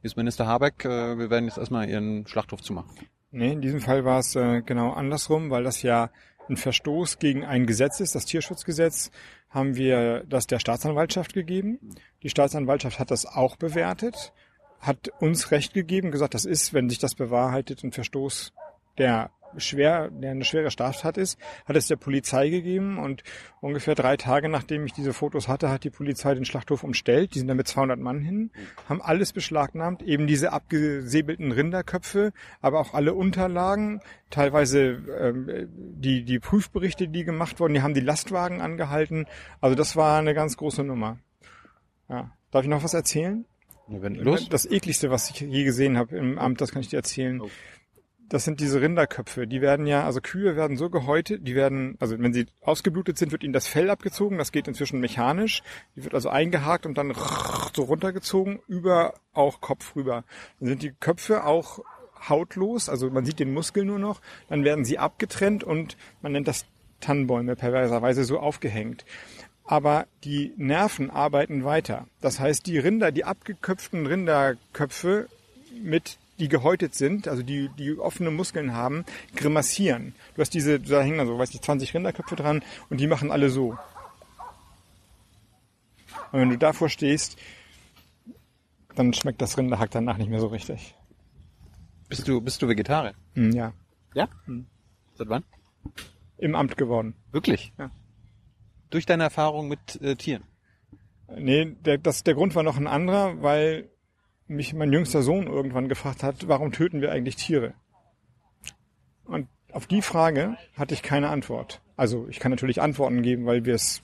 hier ist Minister Habeck, äh, wir werden jetzt erstmal Ihren Schlachthof zumachen. Nee, in diesem Fall war es äh, genau andersrum, weil das ja ein Verstoß gegen ein Gesetz ist, das Tierschutzgesetz, haben wir das der Staatsanwaltschaft gegeben. Die Staatsanwaltschaft hat das auch bewertet, hat uns Recht gegeben, gesagt, das ist, wenn sich das bewahrheitet, ein Verstoß, der schwer, der eine schwere Straftat ist, hat es der Polizei gegeben und ungefähr drei Tage nachdem ich diese Fotos hatte, hat die Polizei den Schlachthof umstellt. Die sind da mit 200 Mann hin, haben alles beschlagnahmt, eben diese abgesäbelten Rinderköpfe, aber auch alle Unterlagen, teilweise ähm, die, die Prüfberichte, die gemacht wurden, die haben die Lastwagen angehalten. Also das war eine ganz große Nummer. Ja. Darf ich noch was erzählen? Wenn, los. Das ekligste, was ich je gesehen habe im Amt, das kann ich dir erzählen. Oh. Das sind diese Rinderköpfe. Die werden ja, also Kühe werden so gehäutet, die werden, also wenn sie ausgeblutet sind, wird ihnen das Fell abgezogen. Das geht inzwischen mechanisch. Die wird also eingehakt und dann so runtergezogen, über auch Kopf rüber. Dann sind die Köpfe auch hautlos, also man sieht den Muskel nur noch. Dann werden sie abgetrennt und man nennt das Tannenbäume perverserweise so aufgehängt. Aber die Nerven arbeiten weiter. Das heißt, die Rinder, die abgeköpften Rinderköpfe mit die gehäutet sind, also die, die offene Muskeln haben, grimassieren. Du hast diese, da hängen dann so, weiß ich, 20 Rinderköpfe dran und die machen alle so. Und wenn du davor stehst, dann schmeckt das Rinderhack danach nicht mehr so richtig. Bist du, bist du Vegetarier? Hm, ja. Ja? Seit wann? Im Amt geworden. Wirklich? Ja. Durch deine Erfahrung mit äh, Tieren? Nee, der, das, der Grund war noch ein anderer, weil mich mein jüngster Sohn irgendwann gefragt hat, warum töten wir eigentlich Tiere? Und auf die Frage hatte ich keine Antwort. Also ich kann natürlich Antworten geben, weil wir es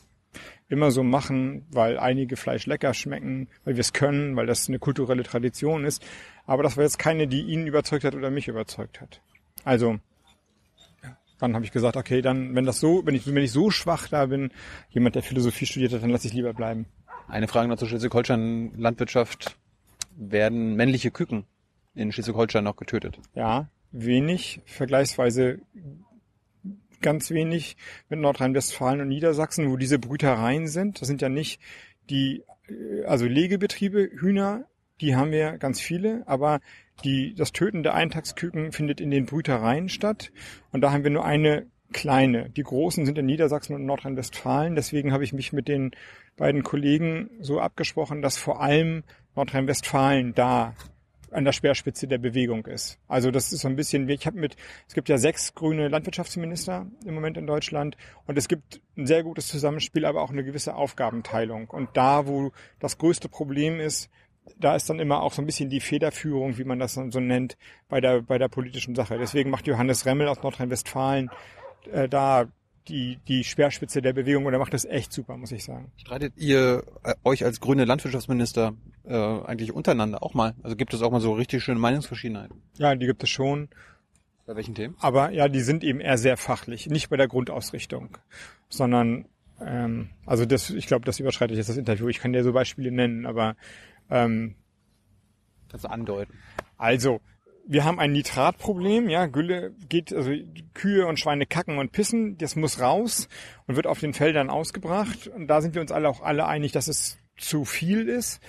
immer so machen, weil einige Fleisch lecker schmecken, weil wir es können, weil das eine kulturelle Tradition ist. Aber das war jetzt keine, die ihn überzeugt hat oder mich überzeugt hat. Also dann habe ich gesagt, okay, dann, wenn das so, wenn ich, wenn ich so schwach da bin, jemand, der Philosophie studiert hat, dann lasse ich lieber bleiben. Eine Frage noch zur Schleswig-Holstein Landwirtschaft. Werden männliche Küken in Schleswig-Holstein noch getötet? Ja, wenig, vergleichsweise ganz wenig mit Nordrhein-Westfalen und Niedersachsen, wo diese Brütereien sind. Das sind ja nicht die, äh, also Legebetriebe, Hühner, die haben wir ganz viele, aber die, das Töten der Eintagsküken findet in den Brütereien statt. Und da haben wir nur eine kleine. Die großen sind in Niedersachsen und Nordrhein-Westfalen. Deswegen habe ich mich mit den beiden Kollegen so abgesprochen, dass vor allem Nordrhein-Westfalen da an der Speerspitze der Bewegung ist. Also das ist so ein bisschen, ich habe mit, es gibt ja sechs grüne Landwirtschaftsminister im Moment in Deutschland und es gibt ein sehr gutes Zusammenspiel, aber auch eine gewisse Aufgabenteilung. Und da, wo das größte Problem ist, da ist dann immer auch so ein bisschen die Federführung, wie man das so nennt, bei der, bei der politischen Sache. Deswegen macht Johannes Remmel aus Nordrhein-Westfalen äh, da die, die Speerspitze der Bewegung und er macht das echt super, muss ich sagen. Streitet ihr äh, euch als grüne Landwirtschaftsminister äh, eigentlich untereinander auch mal? Also gibt es auch mal so richtig schöne Meinungsverschiedenheiten? Ja, die gibt es schon. Bei welchen Themen? Aber ja, die sind eben eher sehr fachlich, nicht bei der Grundausrichtung, sondern ähm, also das, ich glaube, das überschreitet jetzt das Interview. Ich kann dir so Beispiele nennen, aber ähm, du andeuten. also wir haben ein Nitratproblem, ja, Gülle geht, also Kühe und Schweine kacken und pissen, das muss raus und wird auf den Feldern ausgebracht. Und da sind wir uns alle auch alle einig, dass es zu viel ist.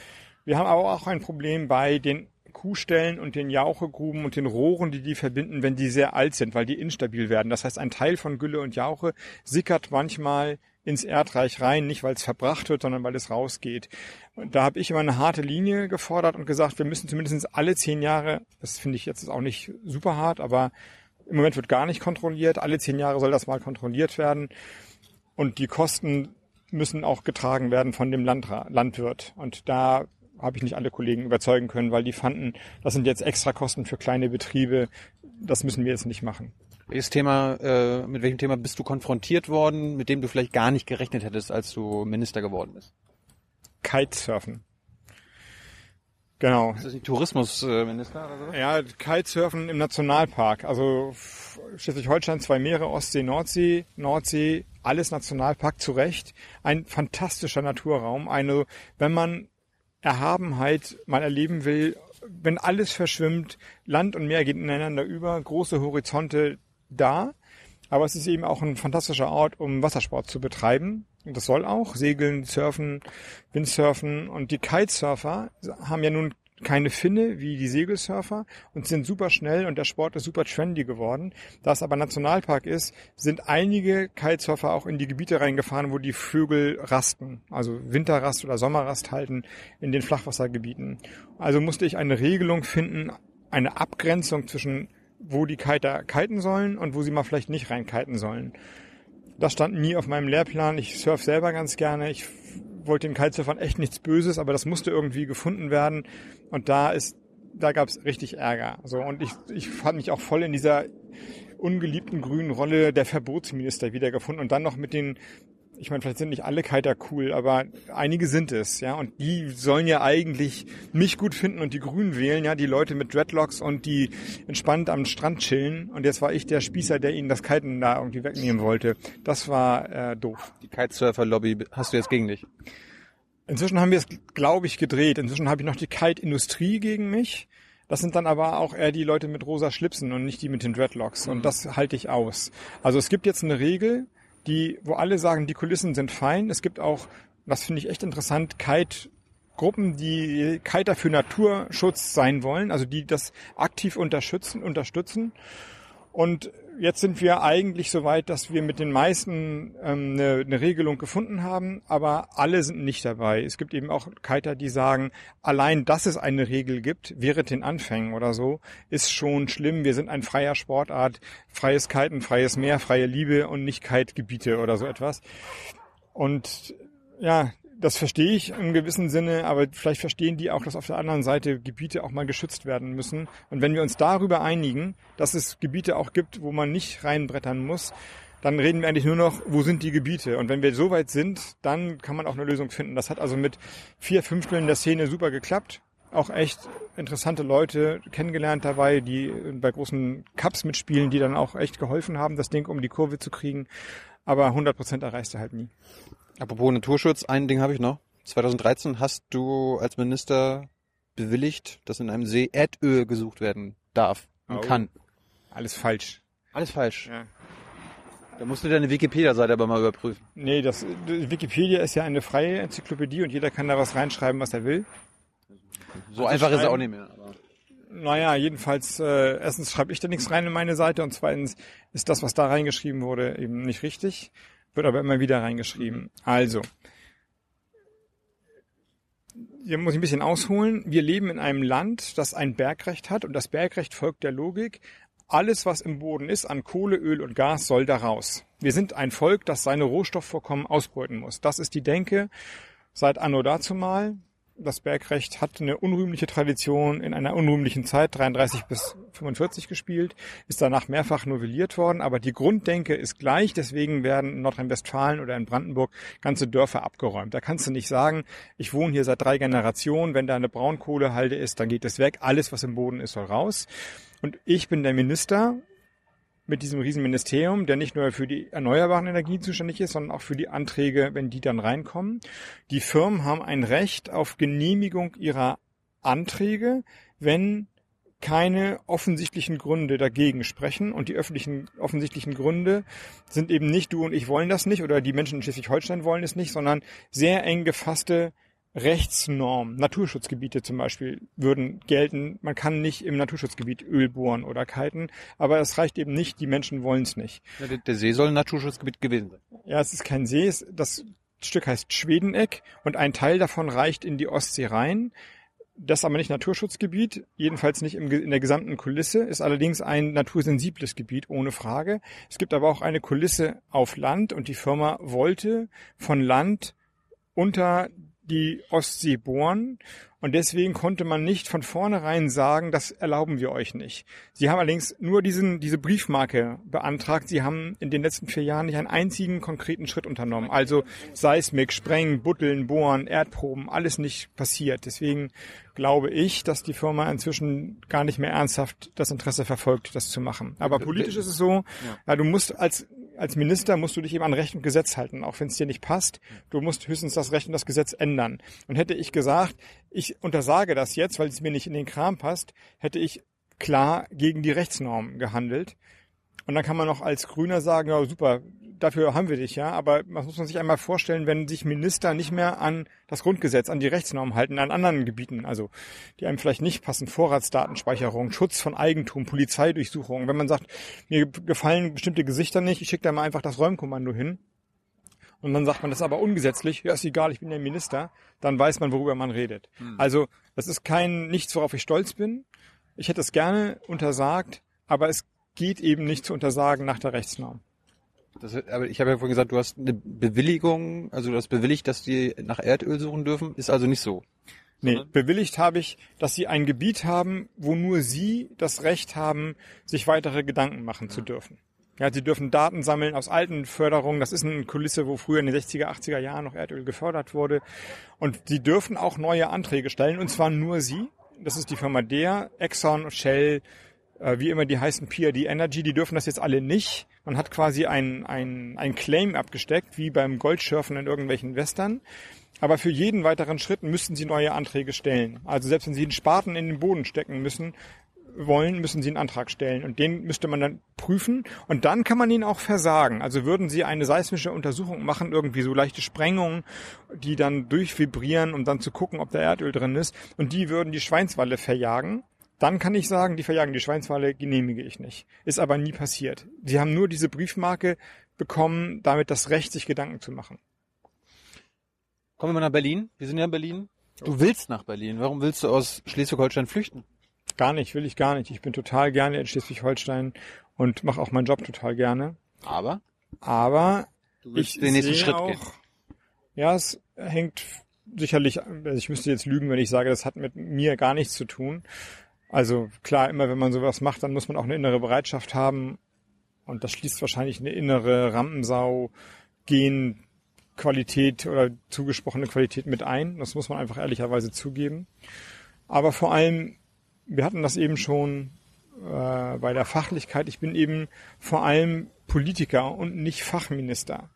Wir haben aber auch ein Problem bei den Kuhstellen und den Jauchegruben und den Rohren, die die verbinden, wenn die sehr alt sind, weil die instabil werden. Das heißt, ein Teil von Gülle und Jauche sickert manchmal ins Erdreich rein, nicht weil es verbracht wird, sondern weil es rausgeht. Und da habe ich immer eine harte Linie gefordert und gesagt, wir müssen zumindest alle zehn Jahre, das finde ich jetzt auch nicht super hart, aber im Moment wird gar nicht kontrolliert. Alle zehn Jahre soll das mal kontrolliert werden. Und die Kosten müssen auch getragen werden von dem Landra Landwirt. Und da habe ich nicht alle Kollegen überzeugen können, weil die fanden, das sind jetzt extra Kosten für kleine Betriebe. Das müssen wir jetzt nicht machen. Welches Thema, äh, mit welchem Thema bist du konfrontiert worden, mit dem du vielleicht gar nicht gerechnet hättest, als du Minister geworden bist? Kitesurfen. Genau. Ist das nicht Tourismusminister oder so? Ja, Kitesurfen im Nationalpark. Also Schleswig-Holstein, zwei Meere, Ostsee, Nordsee, Nordsee, alles Nationalpark zu Recht. Ein fantastischer Naturraum. Eine, wenn man Erhabenheit mal erleben will, wenn alles verschwimmt, Land und Meer gehen ineinander über, große Horizonte da. Aber es ist eben auch ein fantastischer Ort, um Wassersport zu betreiben. Und das soll auch. Segeln, Surfen, Windsurfen. Und die Kitesurfer haben ja nun keine Finne wie die Segelsurfer und sind super schnell und der Sport ist super trendy geworden. Da es aber Nationalpark ist, sind einige Kitesurfer auch in die Gebiete reingefahren, wo die Vögel rasten, also Winterrast oder Sommerrast halten in den Flachwassergebieten. Also musste ich eine Regelung finden, eine Abgrenzung zwischen wo die Kiter kiten sollen und wo sie mal vielleicht nicht reinkiten sollen. Das stand nie auf meinem Lehrplan. Ich surf selber ganz gerne. Ich wollte den Kitesurfern echt nichts Böses, aber das musste irgendwie gefunden werden. Und da ist, da gab es richtig Ärger. So und ich, ich fand mich auch voll in dieser ungeliebten grünen Rolle der Verbotsminister wiedergefunden und dann noch mit den ich meine, vielleicht sind nicht alle Kiter cool, aber einige sind es, ja. Und die sollen ja eigentlich mich gut finden und die Grünen wählen, ja, die Leute mit Dreadlocks und die entspannt am Strand chillen. Und jetzt war ich der Spießer, der ihnen das Kiten da irgendwie wegnehmen wollte. Das war äh, doof. Die Kitesurfer-Lobby hast du jetzt gegen dich. Inzwischen haben wir es, glaube ich, gedreht. Inzwischen habe ich noch die Kite-Industrie gegen mich. Das sind dann aber auch eher die Leute mit rosa Schlipsen und nicht die mit den Dreadlocks. Und das halte ich aus. Also es gibt jetzt eine Regel, die, wo alle sagen, die Kulissen sind fein. Es gibt auch, das finde ich echt interessant, Kite Gruppen, die Kiter für Naturschutz sein wollen, also die das aktiv unterstützen, unterstützen. Und jetzt sind wir eigentlich so weit, dass wir mit den meisten ähm, eine, eine Regelung gefunden haben, aber alle sind nicht dabei. Es gibt eben auch Kiter, die sagen, allein, dass es eine Regel gibt, während den Anfängen oder so, ist schon schlimm. Wir sind ein freier Sportart, freies Kiten, freies Meer, freie Liebe und nicht Kite-Gebiete oder so etwas. Und ja, das verstehe ich im gewissen Sinne, aber vielleicht verstehen die auch, dass auf der anderen Seite Gebiete auch mal geschützt werden müssen. Und wenn wir uns darüber einigen, dass es Gebiete auch gibt, wo man nicht reinbrettern muss, dann reden wir eigentlich nur noch, wo sind die Gebiete? Und wenn wir so weit sind, dann kann man auch eine Lösung finden. Das hat also mit vier Fünfteln der Szene super geklappt. Auch echt interessante Leute kennengelernt dabei, die bei großen Cups mitspielen, die dann auch echt geholfen haben, das Ding um die Kurve zu kriegen. Aber 100 Prozent erreichst du halt nie. Apropos Naturschutz, ein Ding habe ich noch. 2013 hast du als Minister bewilligt, dass in einem See Erdöl gesucht werden darf und Oh. kann. Alles falsch. Alles falsch. Ja. Da musst du deine Wikipedia-Seite aber mal überprüfen. Nee, das Wikipedia ist ja eine freie Enzyklopädie und jeder kann da was reinschreiben, was er will. So Also einfach ist es auch nicht mehr. Aber Naja, jedenfalls, äh, erstens schreibe ich da nichts rein in meine Seite und zweitens ist das, was da reingeschrieben wurde, eben nicht richtig, wird aber immer wieder reingeschrieben. Also, hier muss ich ein bisschen ausholen. Wir leben in einem Land, das ein Bergrecht hat und das Bergrecht folgt der Logik, alles, was im Boden ist an Kohle, Öl und Gas, soll da raus. Wir sind ein Volk, das seine Rohstoffvorkommen ausbeuten muss. Das ist die Denke seit anno dazumal Das Bergrecht hat eine unrühmliche Tradition in einer unrühmlichen Zeit, 33 bis 45 gespielt, ist danach mehrfach novelliert worden, aber die Grunddenke ist gleich, deswegen werden in Nordrhein-Westfalen oder in Brandenburg ganze Dörfer abgeräumt. Da kannst du nicht sagen, ich wohne hier seit drei Generationen, wenn da eine Braunkohlehalde ist, dann geht es weg, alles was im Boden ist soll raus. Und ich bin der Minister mit diesem Riesenministerium, der nicht nur für die erneuerbaren Energien zuständig ist, sondern auch für die Anträge, wenn die dann reinkommen. Die Firmen haben ein Recht auf Genehmigung ihrer Anträge, wenn keine offensichtlichen Gründe dagegen sprechen. Und die öffentlichen offensichtlichen Gründe sind eben nicht du und ich wollen das nicht oder die Menschen in Schleswig-Holstein wollen es nicht, sondern sehr eng gefasste Rechtsnormen, Naturschutzgebiete zum Beispiel, würden gelten. Man kann nicht im Naturschutzgebiet Öl bohren oder kiten, aber es reicht eben nicht, die Menschen wollen es nicht. Ja, der, der See soll ein Naturschutzgebiet gewesen sein. Ja, es ist kein See, es, das Stück heißt Schwedeneck und ein Teil davon reicht in die Ostsee rein. Das ist aber nicht Naturschutzgebiet, jedenfalls nicht im, in der gesamten Kulisse, ist allerdings ein natursensibles Gebiet, ohne Frage. Es gibt aber auch eine Kulisse auf Land und die Firma wollte von Land unter die Ostsee bohren und deswegen konnte man nicht von vornherein sagen, das erlauben wir euch nicht. Sie haben allerdings nur diesen, diese Briefmarke beantragt. Sie haben in den letzten vier Jahren nicht einen einzigen konkreten Schritt unternommen. Also Seismik, Sprengen, Butteln, Bohren, Erdproben, alles nicht passiert. Deswegen glaube ich, dass die Firma inzwischen gar nicht mehr ernsthaft das Interesse verfolgt, das zu machen. Aber politisch ist es so, ja, du musst als als Minister musst du dich eben an Recht und Gesetz halten, auch wenn es dir nicht passt. Du musst höchstens das Recht und das Gesetz ändern. Und hätte ich gesagt, ich untersage das jetzt, weil es mir nicht in den Kram passt, hätte ich klar gegen die Rechtsnormen gehandelt. Und dann kann man noch als Grüner sagen, ja super, dafür haben wir dich, ja. Aber was muss man sich einmal vorstellen, wenn sich Minister nicht mehr an das Grundgesetz, an die Rechtsnormen halten, an anderen Gebieten, also die einem vielleicht nicht passen, Vorratsdatenspeicherung, Schutz von Eigentum, Polizeidurchsuchung. Wenn man sagt, mir gefallen bestimmte Gesichter nicht, ich schicke da mal einfach das Räumkommando hin. Und dann sagt man, das ist aber ungesetzlich, ja ist egal, ich bin der Minister, dann weiß man, worüber man redet. Hm. Also das ist kein nichts, worauf ich stolz bin. Ich hätte es gerne untersagt, aber es geht eben nicht zu untersagen nach der Rechtsnorm. Das, aber ich habe ja vorhin gesagt, du hast eine Bewilligung, also du hast bewilligt, dass die nach Erdöl suchen dürfen, ist also nicht so. Nee, bewilligt habe ich, dass sie ein Gebiet haben, wo nur sie das Recht haben, sich weitere Gedanken machen zu dürfen. Ja, sie dürfen Daten sammeln aus alten Förderungen. Das ist eine Kulisse, wo früher in den 60er, 80er Jahren noch Erdöl gefördert wurde. Und sie dürfen auch neue Anträge stellen, und zwar nur sie. Das ist die Firma DER, Exxon, Shell, äh, wie immer die heißen PRD Energy, die dürfen das jetzt alle nicht. Man hat quasi ein, ein, ein Claim abgesteckt, wie beim Goldschürfen in irgendwelchen Western. Aber für jeden weiteren Schritt müssten sie neue Anträge stellen. Also selbst wenn sie einen Spaten in den Boden stecken müssen, wollen, müssen sie einen Antrag stellen. Und den müsste man dann prüfen. Und dann kann man ihn auch versagen. Also würden sie eine seismische Untersuchung machen, irgendwie so leichte Sprengungen, die dann durchvibrieren, um dann zu gucken, ob da Erdöl drin ist. Und die würden die Schweinswalle verjagen dann kann ich sagen, die verjagen die Schweinswale genehmige ich nicht. Ist aber nie passiert. Sie haben nur diese Briefmarke bekommen, damit das Recht, sich Gedanken zu machen. Kommen wir mal nach Berlin. Wir sind ja in Berlin. Du willst nach Berlin. Warum willst du aus Schleswig-Holstein flüchten? Gar nicht, will ich gar nicht. Ich bin total gerne in Schleswig-Holstein und mache auch meinen Job total gerne. Aber? Aber du willst ich den nächsten Schritt auch, gehen. Ja, es hängt sicherlich, also ich müsste jetzt lügen, wenn ich sage, das hat mit mir gar nichts zu tun. Also klar, immer wenn man sowas macht, dann muss man auch eine innere Bereitschaft haben. Und das schließt wahrscheinlich eine innere Rampensau, Genqualität oder zugesprochene Qualität mit ein. Das muss man einfach ehrlicherweise zugeben. Aber vor allem, wir hatten das eben schon äh, bei der Fachlichkeit. Ich bin eben vor allem Politiker und nicht Fachminister.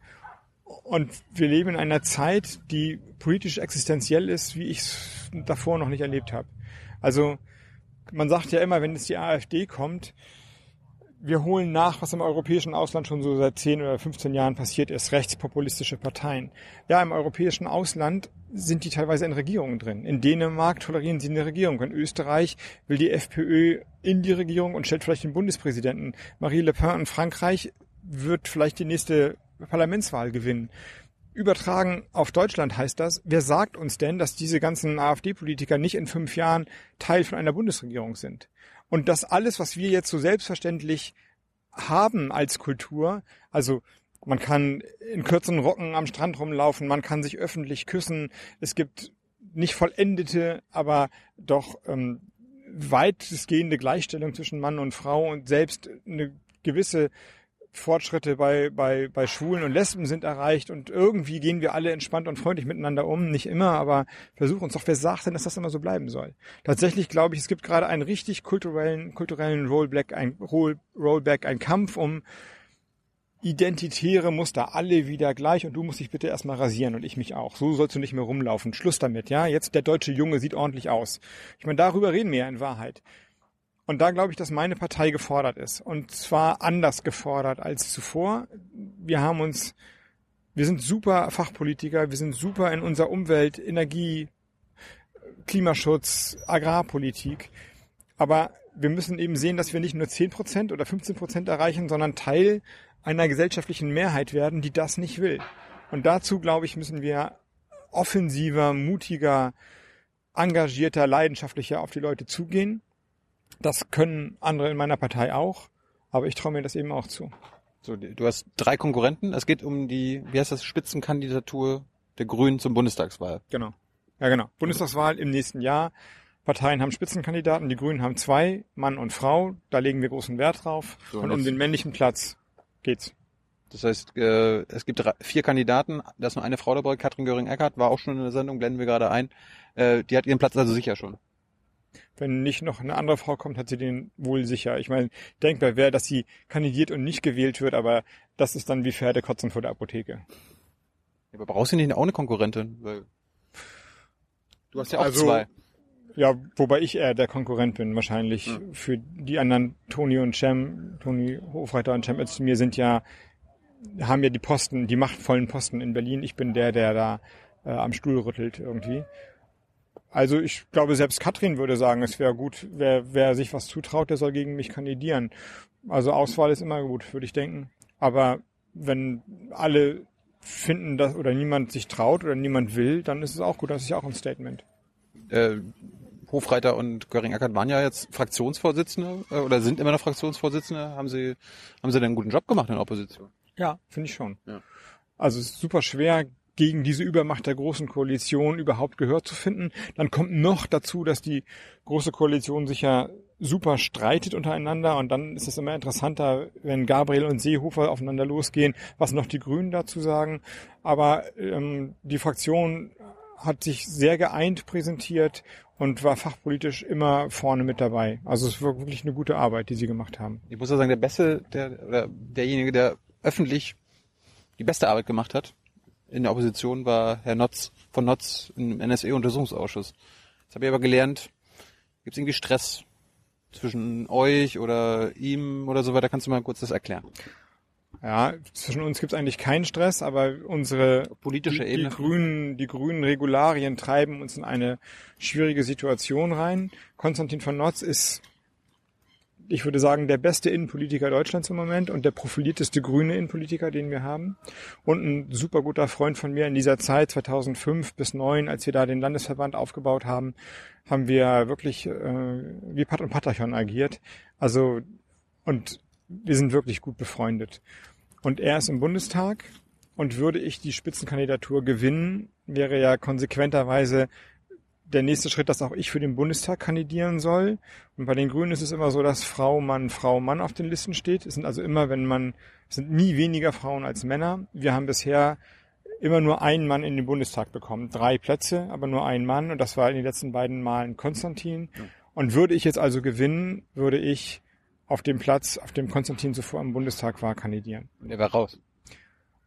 Und wir leben in einer Zeit, die politisch existenziell ist, wie ich es davor noch nicht erlebt habe. Also man sagt ja immer, wenn es die AfD kommt, wir holen nach, was im europäischen Ausland schon so seit 10 oder 15 Jahren passiert ist, rechtspopulistische Parteien. Ja, im europäischen Ausland sind die teilweise in Regierungen drin. In Dänemark tolerieren sie eine Regierung. In Österreich will die FPÖ in die Regierung und stellt vielleicht den Bundespräsidenten. Marie Le Pen in Frankreich wird vielleicht die nächste Parlamentswahl gewinnen. Übertragen auf Deutschland heißt das, wer sagt uns denn, dass diese ganzen AfD-Politiker nicht in fünf Jahren Teil von einer Bundesregierung sind? Und dass alles, was wir jetzt so selbstverständlich haben als Kultur, also man kann in kürzeren Rocken am Strand rumlaufen, man kann sich öffentlich küssen, es gibt nicht vollendete, aber doch ähm, weitestgehende Gleichstellung zwischen Mann und Frau und selbst eine gewisse Fortschritte bei, bei, bei Schwulen und Lesben sind erreicht und irgendwie gehen wir alle entspannt und freundlich miteinander um. Nicht immer, aber versuchen uns doch, wer sagt denn, dass das immer so bleiben soll? Tatsächlich glaube ich, es gibt gerade einen richtig kulturellen, kulturellen Rollback, ein Roll, Rollback, ein Kampf um identitäre Muster, alle wieder gleich und du musst dich bitte erstmal rasieren und ich mich auch. So sollst du nicht mehr rumlaufen. Schluss damit, ja? Jetzt der deutsche Junge sieht ordentlich aus. Ich meine, darüber reden wir ja in Wahrheit. Und da glaube ich, dass meine Partei gefordert ist. Und zwar anders gefordert als zuvor. Wir haben uns, wir sind super Fachpolitiker, wir sind super in unserer Umwelt, Energie, Klimaschutz, Agrarpolitik. Aber wir müssen eben sehen, dass wir nicht nur 10% oder 15% erreichen, sondern Teil einer gesellschaftlichen Mehrheit werden, die das nicht will. Und dazu, glaube ich, müssen wir offensiver, mutiger, engagierter, leidenschaftlicher auf die Leute zugehen das können andere in meiner Partei auch, aber ich traue mir das eben auch zu. So, du hast drei Konkurrenten. Es geht um die, wie heißt das, Spitzenkandidatur der Grünen zum Bundestagswahl. Genau. Ja, genau. Bundestagswahl im nächsten Jahr. Parteien haben Spitzenkandidaten, die Grünen haben zwei, Mann und Frau. Da legen wir großen Wert drauf. So, und um den männlichen Platz geht's. Das heißt, äh, es gibt drei, vier Kandidaten, da ist nur eine Frau dabei, Katrin Göring-Eckardt, war auch schon in der Sendung, blenden wir gerade ein. Äh, die hat ihren Platz also sicher schon wenn nicht noch eine andere Frau kommt, hat sie den wohl sicher. Ich meine, denkbar wäre, dass sie kandidiert und nicht gewählt wird, aber das ist dann wie Pferdekotzen vor der Apotheke. Aber brauchst du nicht auch eine Konkurrentin? Weil du hast ja auch also, zwei. Ja, wobei ich eher der Konkurrent bin, wahrscheinlich. Ja. Für die anderen, Toni und Cem, Toni Hofreiter und Cem mir sind ja, haben ja die Posten, die machtvollen Posten in Berlin. Ich bin der, der da äh, am Stuhl rüttelt irgendwie. Also ich glaube, selbst Katrin würde sagen, es wäre gut, wer, wer sich was zutraut, der soll gegen mich kandidieren. Also Auswahl ist immer gut, würde ich denken. Aber wenn alle finden, dass oder niemand sich traut oder niemand will, dann ist es auch gut. Das ist ja auch ein Statement. Äh, Hofreiter und Göring-Eckert waren ja jetzt Fraktionsvorsitzende äh, oder sind immer noch Fraktionsvorsitzende. Haben sie, haben sie denn einen guten Job gemacht in der Opposition? Ja, finde ich schon. Ja. Also es ist super schwer, gegen diese Übermacht der großen Koalition überhaupt Gehör zu finden. Dann kommt noch dazu, dass die große Koalition sich ja super streitet untereinander und dann ist es immer interessanter, wenn Gabriel und Seehofer aufeinander losgehen, was noch die Grünen dazu sagen. Aber ähm, die Fraktion hat sich sehr geeint präsentiert und war fachpolitisch immer vorne mit dabei. Also es war wirklich eine gute Arbeit, die sie gemacht haben. Ich muss ja sagen, der beste, der, oder derjenige, der öffentlich die beste Arbeit gemacht hat, in der Opposition war Herr Notz von Notz im NSE-Untersuchungsausschuss. Jetzt habe ich aber gelernt, gibt es irgendwie Stress zwischen euch oder ihm oder so weiter? Kannst du mal kurz das erklären? Ja, zwischen uns gibt es eigentlich keinen Stress, aber unsere politische die, Ebene. Die grünen, die grünen Regularien treiben uns in eine schwierige Situation rein. Konstantin von Notz ist ich würde sagen, der beste Innenpolitiker Deutschlands im Moment und der profilierteste grüne Innenpolitiker, den wir haben. Und ein super guter Freund von mir in dieser Zeit, 2005 bis 2009, als wir da den Landesverband aufgebaut haben, haben wir wirklich äh, wie Pat und Patachon agiert. Also, und wir sind wirklich gut befreundet. Und er ist im Bundestag und würde ich die Spitzenkandidatur gewinnen, wäre ja konsequenterweise der nächste Schritt, dass auch ich für den Bundestag kandidieren soll. Und bei den Grünen ist es immer so, dass Frau, Mann, Frau, Mann auf den Listen steht. Es sind also immer, wenn man, es sind nie weniger Frauen als Männer. Wir haben bisher immer nur einen Mann in den Bundestag bekommen. Drei Plätze, aber nur ein Mann. Und das war in den letzten beiden Malen Konstantin. Und würde ich jetzt also gewinnen, würde ich auf dem Platz, auf dem Konstantin zuvor im Bundestag war, kandidieren. Und er war raus.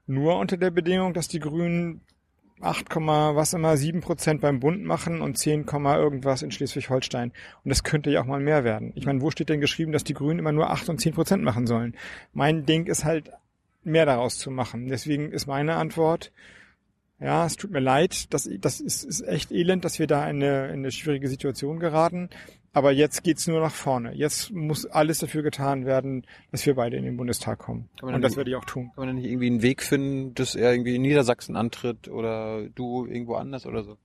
Nur unter der Bedingung, dass die Grünen 8, was immer 7 Prozent beim Bund machen und 10, irgendwas in Schleswig-Holstein. Und das könnte ja auch mal mehr werden. Ich meine, wo steht denn geschrieben, dass die Grünen immer nur 8 und 10 Prozent machen sollen? Mein Ding ist halt, mehr daraus zu machen. Deswegen ist meine Antwort, ja, es tut mir leid, das, das ist, ist echt elend, dass wir da in eine, in eine schwierige Situation geraten. Aber jetzt geht's nur nach vorne. Jetzt muss alles dafür getan werden, dass wir beide in den Bundestag kommen. Und das werde ich auch tun. Kann man dann nicht irgendwie einen Weg finden, dass er irgendwie in Niedersachsen antritt oder du irgendwo anders oder so?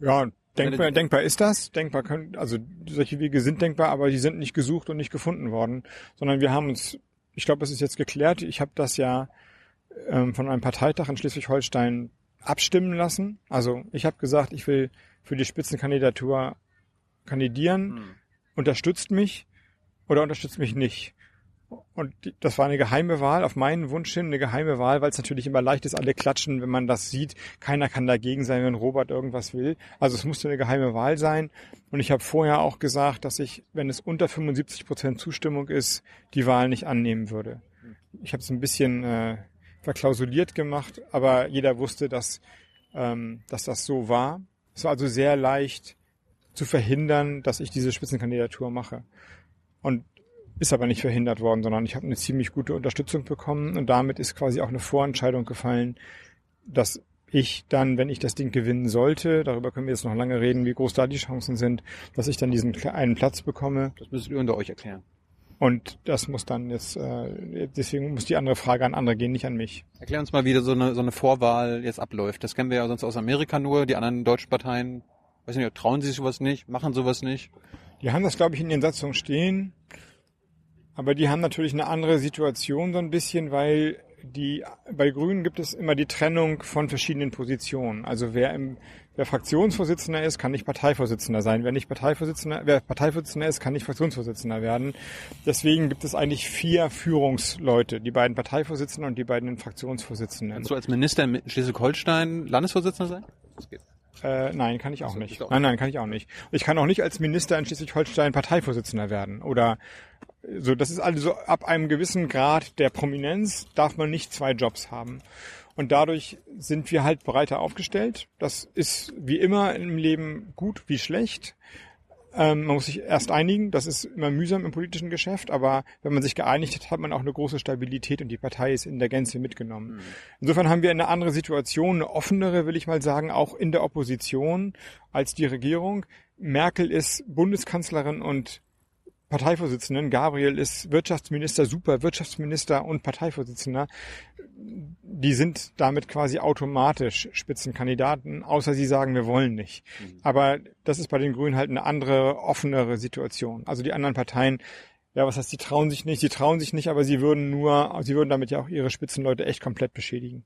Ja, denkbar, denkbar ist das. Denkbar können, also solche Wege sind denkbar, aber die sind nicht gesucht und nicht gefunden worden, sondern wir haben uns, ich glaube, es ist jetzt geklärt. Ich habe das ja ähm, von einem Parteitag in Schleswig-Holstein abstimmen lassen. Also ich habe gesagt, ich will für die Spitzenkandidatur kandidieren, Hm. unterstützt mich oder unterstützt mich nicht. Und das war eine geheime Wahl, auf meinen Wunsch hin eine geheime Wahl, weil es natürlich immer leicht ist, alle klatschen, wenn man das sieht. Keiner kann dagegen sein, wenn Robert irgendwas will. Also es musste eine geheime Wahl sein. Und ich habe vorher auch gesagt, dass ich, wenn es unter 75 Prozent Zustimmung ist, die Wahl nicht annehmen würde. Ich habe es ein bisschen äh, verklausuliert gemacht, aber jeder wusste, dass, ähm, dass das so war. Es war also sehr leicht zu verhindern, dass ich diese Spitzenkandidatur mache. Und ist aber nicht verhindert worden, sondern ich habe eine ziemlich gute Unterstützung bekommen und damit ist quasi auch eine Vorentscheidung gefallen, dass ich dann, wenn ich das Ding gewinnen sollte, darüber können wir jetzt noch lange reden, wie groß da die Chancen sind, dass ich dann diesen einen Platz bekomme. Das müsstet ihr unter euch erklären. Und das muss dann jetzt, äh, deswegen muss die andere Frage an andere gehen, nicht an mich. Erklär uns mal, wie so eine, so eine Vorwahl jetzt abläuft. Das kennen wir ja sonst aus Amerika nur. Die anderen deutschen Parteien, weiß nicht, trauen sie sich sowas nicht, machen sowas nicht. Die haben das, glaube ich, in ihren Satzungen stehen. Aber die haben natürlich eine andere Situation so ein bisschen, weil die, bei Grünen gibt es immer die Trennung von verschiedenen Positionen. Also wer im, wer Fraktionsvorsitzender ist, kann nicht Parteivorsitzender sein. Wer nicht Parteivorsitzender, wer Parteivorsitzender ist, kann nicht Fraktionsvorsitzender werden. Deswegen gibt es eigentlich vier Führungsleute. Die beiden Parteivorsitzenden und die beiden Fraktionsvorsitzenden. Kannst du als Minister in Schleswig-Holstein Landesvorsitzender sein? Das geht. Äh, nein, kann ich auch Also, nicht. auch- Nein, nein, kann ich auch nicht. Ich kann auch nicht als Minister in Schleswig-Holstein Parteivorsitzender werden. Oder so, das ist also ab einem gewissen Grad der Prominenz darf man nicht zwei Jobs haben. Und dadurch sind wir halt breiter aufgestellt. Das ist wie immer im Leben gut wie schlecht. Ähm, man muss sich erst einigen, das ist immer mühsam im politischen Geschäft, aber wenn man sich geeinigt hat, hat man auch eine große Stabilität und die Partei ist in der Gänze mitgenommen. Insofern haben wir eine andere Situation, eine offenere, will ich mal sagen, auch in der Opposition als die Regierung. Merkel ist Bundeskanzlerin und Parteivorsitzenden. Gabriel ist Wirtschaftsminister, super Wirtschaftsminister und Parteivorsitzender. Die sind damit quasi automatisch Spitzenkandidaten, außer sie sagen, wir wollen nicht. Aber das ist bei den Grünen halt eine andere, offenere Situation. Also die anderen Parteien, ja, was heißt, sie trauen sich nicht, sie trauen sich nicht, aber sie würden nur, sie würden damit ja auch ihre Spitzenleute echt komplett beschädigen.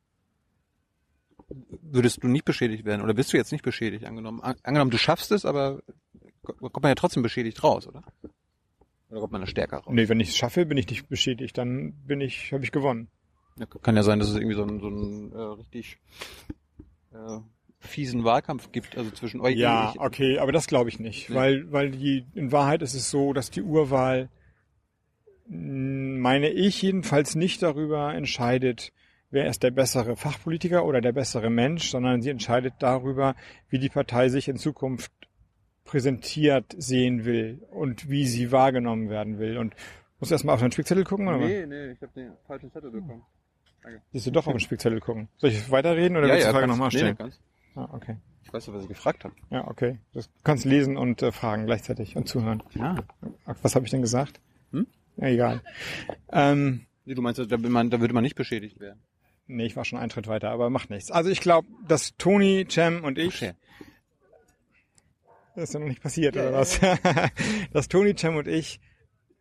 Würdest du nicht beschädigt werden oder bist du jetzt nicht beschädigt angenommen? An, angenommen, du schaffst es, aber kommt man ja trotzdem beschädigt raus, oder? Oder kommt man da stärker raus? Nee, wenn ich es schaffe, bin ich nicht beschädigt, dann bin ich, habe ich gewonnen. Ja, kann ja sein, dass es irgendwie so einen, so einen äh, richtig äh, fiesen Wahlkampf gibt, also zwischen euch. Ja, ich, okay, aber das glaube ich nicht, Nee. weil weil die in Wahrheit ist es so, dass die Urwahl mh, meine ich jedenfalls nicht darüber entscheidet, wer ist der bessere Fachpolitiker oder der bessere Mensch, sondern sie entscheidet darüber, wie die Partei sich in Zukunft präsentiert sehen will und wie sie wahrgenommen werden will und muss erstmal auf den Spickzettel gucken oder was? Nee, nee, ich habe den falschen Zettel bekommen. Willst du doch auf den Spickzettel gucken? Soll ich weiterreden oder ja, willst du ja, die Frage nochmal stellen? nee, kannst. ah, okay. Ich weiß ja, was ich gefragt habe. Ja, okay. Du kannst lesen und äh, fragen gleichzeitig und zuhören. Ja. Was habe ich denn gesagt? Hm? Ja, egal. Ähm, Nee, du meinst, da, man, da würde man nicht beschädigt werden. nee, ich war schon einen Schritt weiter, aber macht nichts. Also ich glaube, dass Toni, Cem und ich, Okay. Das ist ja noch nicht passiert, oder was? dass Toni, Cem und ich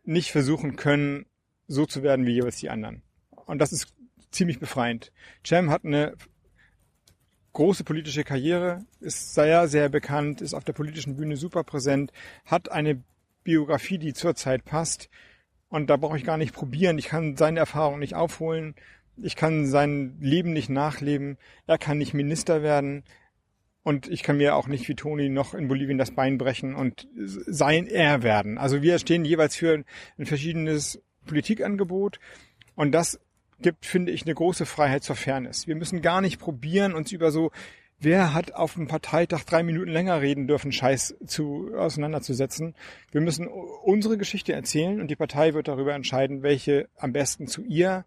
nicht versuchen können, so zu werden wie jeweils die anderen. Und das ist ziemlich befreiend. Cem hat eine große politische Karriere, ist sehr, sehr bekannt, ist auf der politischen Bühne super präsent, hat eine Biografie, die zurzeit passt. Und da brauche ich gar nicht probieren. Ich kann seine Erfahrung nicht aufholen. Ich kann sein Leben nicht nachleben. Er kann nicht Minister werden. Und ich kann mir auch nicht wie Toni noch in Bolivien das Bein brechen und sein er werden. Also wir stehen jeweils für ein verschiedenes Politikangebot. Und das gibt, finde ich, eine große Freiheit zur Fairness. Wir müssen gar nicht probieren, uns über so, wer hat auf dem Parteitag drei Minuten länger reden dürfen, Scheiß zu, auseinanderzusetzen. Wir müssen unsere Geschichte erzählen und die Partei wird darüber entscheiden, welche am besten zu ihr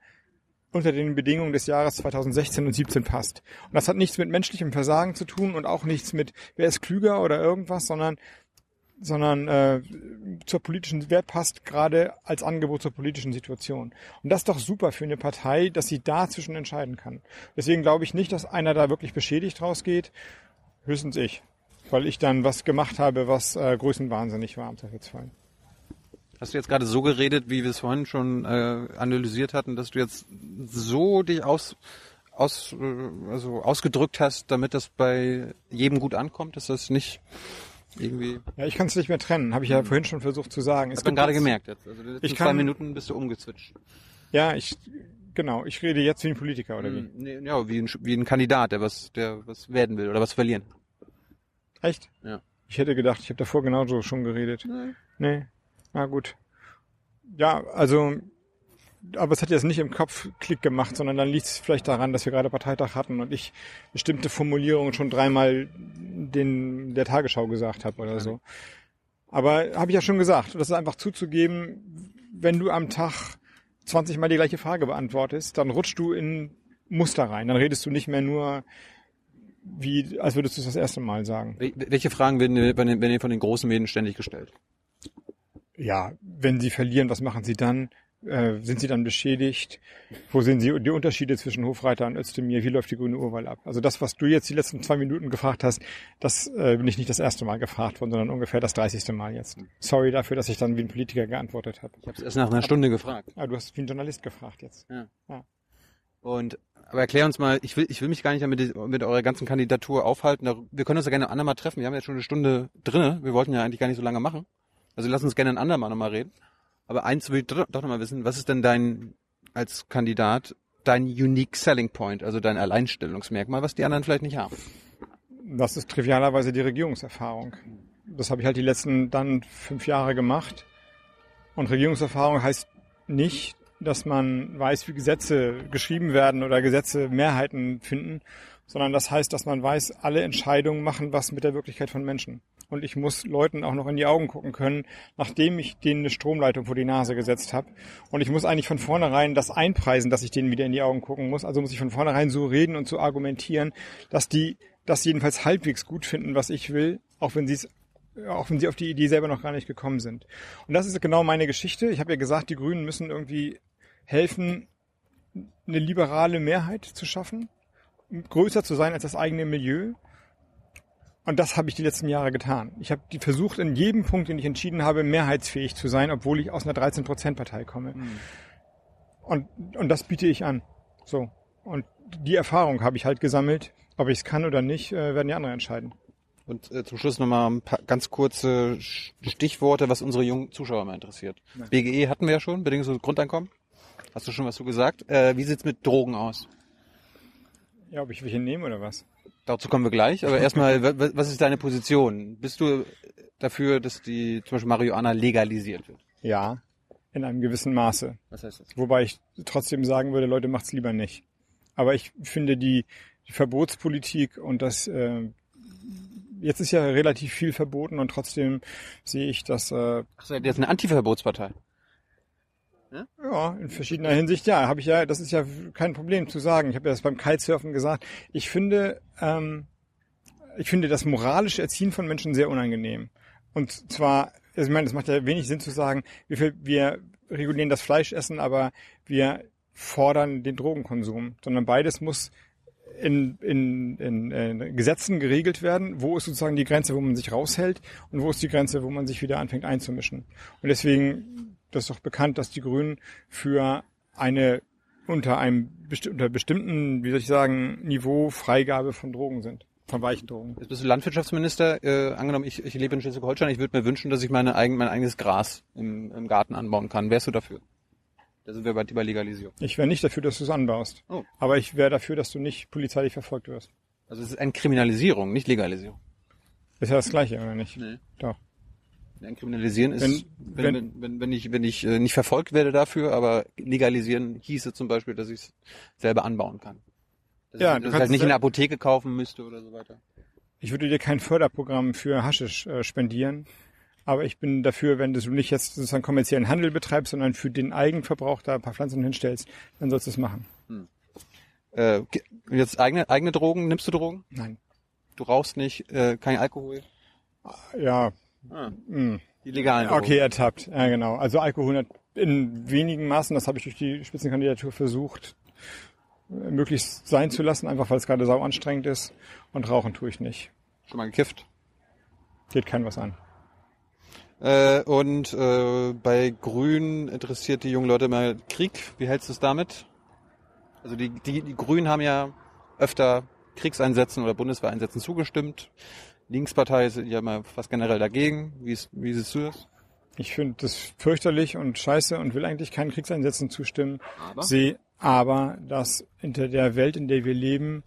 unter den Bedingungen des Jahres 2016 und 17 passt. Und das hat nichts mit menschlichem Versagen zu tun und auch nichts mit, wer ist klüger oder irgendwas, sondern sondern äh, zur politischen, wer passt gerade als Angebot zur politischen Situation. Und das ist doch super für eine Partei, dass sie dazwischen entscheiden kann. Deswegen glaube ich nicht, dass einer da wirklich beschädigt rausgeht, höchstens ich, weil ich dann was gemacht habe, was äh, größenwahnsinnig war am Zweifelsfall. Hast du jetzt gerade so geredet, wie wir es vorhin schon äh, analysiert hatten, dass du jetzt so dich aus, aus, äh, also ausgedrückt hast, damit das bei jedem gut ankommt, dass das nicht irgendwie. Ja, ich kann es nicht mehr trennen, habe ich ja vorhin schon versucht zu sagen. Ich habe gerade gemerkt jetzt. Also letzten Ich zwei kann- Minuten bist du umgezwitscht. Ja, ich genau, ich rede jetzt wie ein Politiker oder wie? Mm, Nee, ja, wie ein, wie ein Kandidat, der was, der was werden will oder was verlieren. Echt? Ja. Ich hätte gedacht, ich habe davor genauso schon geredet. Nee. Na gut. Ja, also aber es hat jetzt nicht im Kopf Klick gemacht, sondern dann liegt es vielleicht daran, dass wir gerade Parteitag hatten und ich bestimmte Formulierungen schon dreimal den der Tagesschau gesagt habe oder so. Aber habe ich ja schon gesagt, das ist einfach zuzugeben, wenn du am Tag 20 Mal die gleiche Frage beantwortest, dann rutschst du in Muster rein. Dann redest du nicht mehr nur wie, als würdest du es das erste Mal sagen. Wel- Welche Fragen werden, werden, werden von den großen Medien ständig gestellt? Ja, wenn sie verlieren, was machen sie dann? Äh, sind sie dann beschädigt? Wo sehen sie die Unterschiede zwischen Hofreiter und Özdemir? Wie läuft die grüne Urwahl ab? Also das, was du jetzt die letzten zwei Minuten gefragt hast, das äh, bin ich nicht das erste Mal gefragt worden, sondern ungefähr das 30. Mal jetzt. Sorry dafür, dass ich dann wie ein Politiker geantwortet habe. Ich habe es erst nach einer Stunde gefragt. Ah, du hast wie ein Journalist gefragt jetzt. Und aber erklär uns mal, ich will, ich will mich gar nicht mit, mit eurer ganzen Kandidatur aufhalten. Wir können uns ja gerne andermal treffen. Wir haben jetzt schon eine Stunde drinne. Wir wollten ja eigentlich gar nicht so lange machen. Also lass uns gerne ein andermal nochmal reden. Aber eins will ich doch nochmal wissen, was ist denn dein, als Kandidat, dein unique selling point, also dein Alleinstellungsmerkmal, was die anderen vielleicht nicht haben? Das ist trivialerweise die Regierungserfahrung. Das habe ich halt die letzten dann fünf Jahre gemacht. Und Regierungserfahrung heißt nicht, dass man weiß, wie Gesetze geschrieben werden oder Gesetze Mehrheiten finden, sondern das heißt, dass man weiß, alle Entscheidungen machen was mit der Wirklichkeit von Menschen. Und ich muss Leuten auch noch in die Augen gucken können, nachdem ich denen eine Stromleitung vor die Nase gesetzt habe. Und ich muss eigentlich von vornherein das einpreisen, dass ich denen wieder in die Augen gucken muss. Also muss ich von vornherein so reden und so argumentieren, dass die das jedenfalls halbwegs gut finden, was ich will, auch wenn sie es auch wenn sie auf die Idee selber noch gar nicht gekommen sind. Und das ist genau meine Geschichte. Ich habe ja gesagt, die Grünen müssen irgendwie helfen, eine liberale Mehrheit zu schaffen, größer zu sein als das eigene Milieu. Und das habe ich die letzten Jahre getan. Ich habe versucht, in jedem Punkt, den ich entschieden habe, mehrheitsfähig zu sein, obwohl ich aus einer 13%-Partei komme. Und, und das biete ich an. So. Und die Erfahrung habe ich halt gesammelt. Ob ich es kann oder nicht, äh, werden die anderen entscheiden. Und äh, zum Schluss nochmal ein paar ganz kurze Stichworte, was unsere jungen Zuschauer mal interessiert. BGE hatten wir ja schon, bedingungsloses Grundeinkommen. Hast du schon was zu gesagt? Äh, wie sieht's mit Drogen aus? Ja, ob ich welche nehme oder was? Dazu kommen wir gleich, aber erstmal, wa- wa- was ist deine Position? Bist du dafür, dass die zum Beispiel Marihuana legalisiert wird? Ja, in einem gewissen Maße. Was heißt das? Wobei ich trotzdem sagen würde, Leute, macht's lieber nicht. Aber ich finde die, die Verbotspolitik und das äh, jetzt ist ja relativ viel verboten und trotzdem sehe ich das äh, Ach, seid ihr jetzt eine Antiverbotspartei? Ja in verschiedener Hinsicht ja, habe ich ja, das ist ja kein Problem zu sagen. Ich habe ja das beim Kitesurfen gesagt. Ich finde ähm, ich finde das moralische Erziehen von Menschen sehr unangenehm. Und zwar, also ich meine, es macht ja wenig Sinn zu sagen, wir, wir regulieren das Fleischessen, aber wir fordern den Drogenkonsum, sondern beides muss in, in, in, äh, Gesetzen geregelt werden. Wo ist sozusagen die Grenze, wo man sich raushält und wo ist die Grenze, wo man sich wieder anfängt einzumischen. Und deswegen, das ist doch bekannt, dass die Grünen für eine unter einem besti unter bestimmten, wie soll ich sagen, Niveau Freigabe von Drogen sind, von weichen Drogen. Jetzt bist du Landwirtschaftsminister. Äh, angenommen, ich, ich lebe in Schleswig-Holstein. Ich würde mir wünschen, dass ich meine eigen, mein eigenes Gras im, im Garten anbauen kann. Wärst du dafür? Da sind wir bei, bei Legalisierung. Ich wäre nicht dafür, dass du es anbaust. Oh. Aber ich wäre dafür, dass du nicht polizeilich verfolgt wirst. Also es ist eine Kriminalisierung, nicht Legalisierung. Ist ja das Gleiche, oder nicht? Nee. Doch. Ein Kriminalisieren ist, Wenn- wenn, wenn, wenn, wenn ich, wenn ich äh, nicht verfolgt werde dafür, aber legalisieren hieße zum Beispiel, dass ich es selber anbauen kann. Dass Ja, ich, du dass ich halt nicht in der Apotheke kaufen müsste oder so weiter. Ich würde dir kein Förderprogramm für Haschisch äh, spendieren. Aber ich bin dafür, wenn du nicht jetzt sozusagen kommerziellen Handel betreibst, sondern für den Eigenverbrauch da ein paar Pflanzen hinstellst, dann sollst du es machen. Äh, ge- jetzt eigene, eigene Drogen, nimmst du Drogen? Nein. Du rauchst nicht, äh, kein Alkohol? Ja, Ah, mh. die legalen Drogen. okay, ertappt. Ja, genau. Also Alkohol in wenigen Maßen, das habe ich durch die Spitzenkandidatur versucht, möglichst sein zu lassen, einfach weil es gerade sau anstrengend ist. Und rauchen tue ich nicht. Schon mal gekifft? Geht kein was an. Äh, und äh, bei Grün interessiert die jungen Leute mal Krieg. Wie hältst du es damit? Also die, die, die Grünen haben ja öfter Kriegseinsätzen oder Bundeswehreinsätzen zugestimmt. Linkspartei ist ja immer fast generell dagegen. Wie, ist, wie siehst du das? Ich finde das fürchterlich und scheiße und will eigentlich keinen Kriegseinsätzen zustimmen. Aber? Sehe aber, dass in der- Welt, in der wir leben,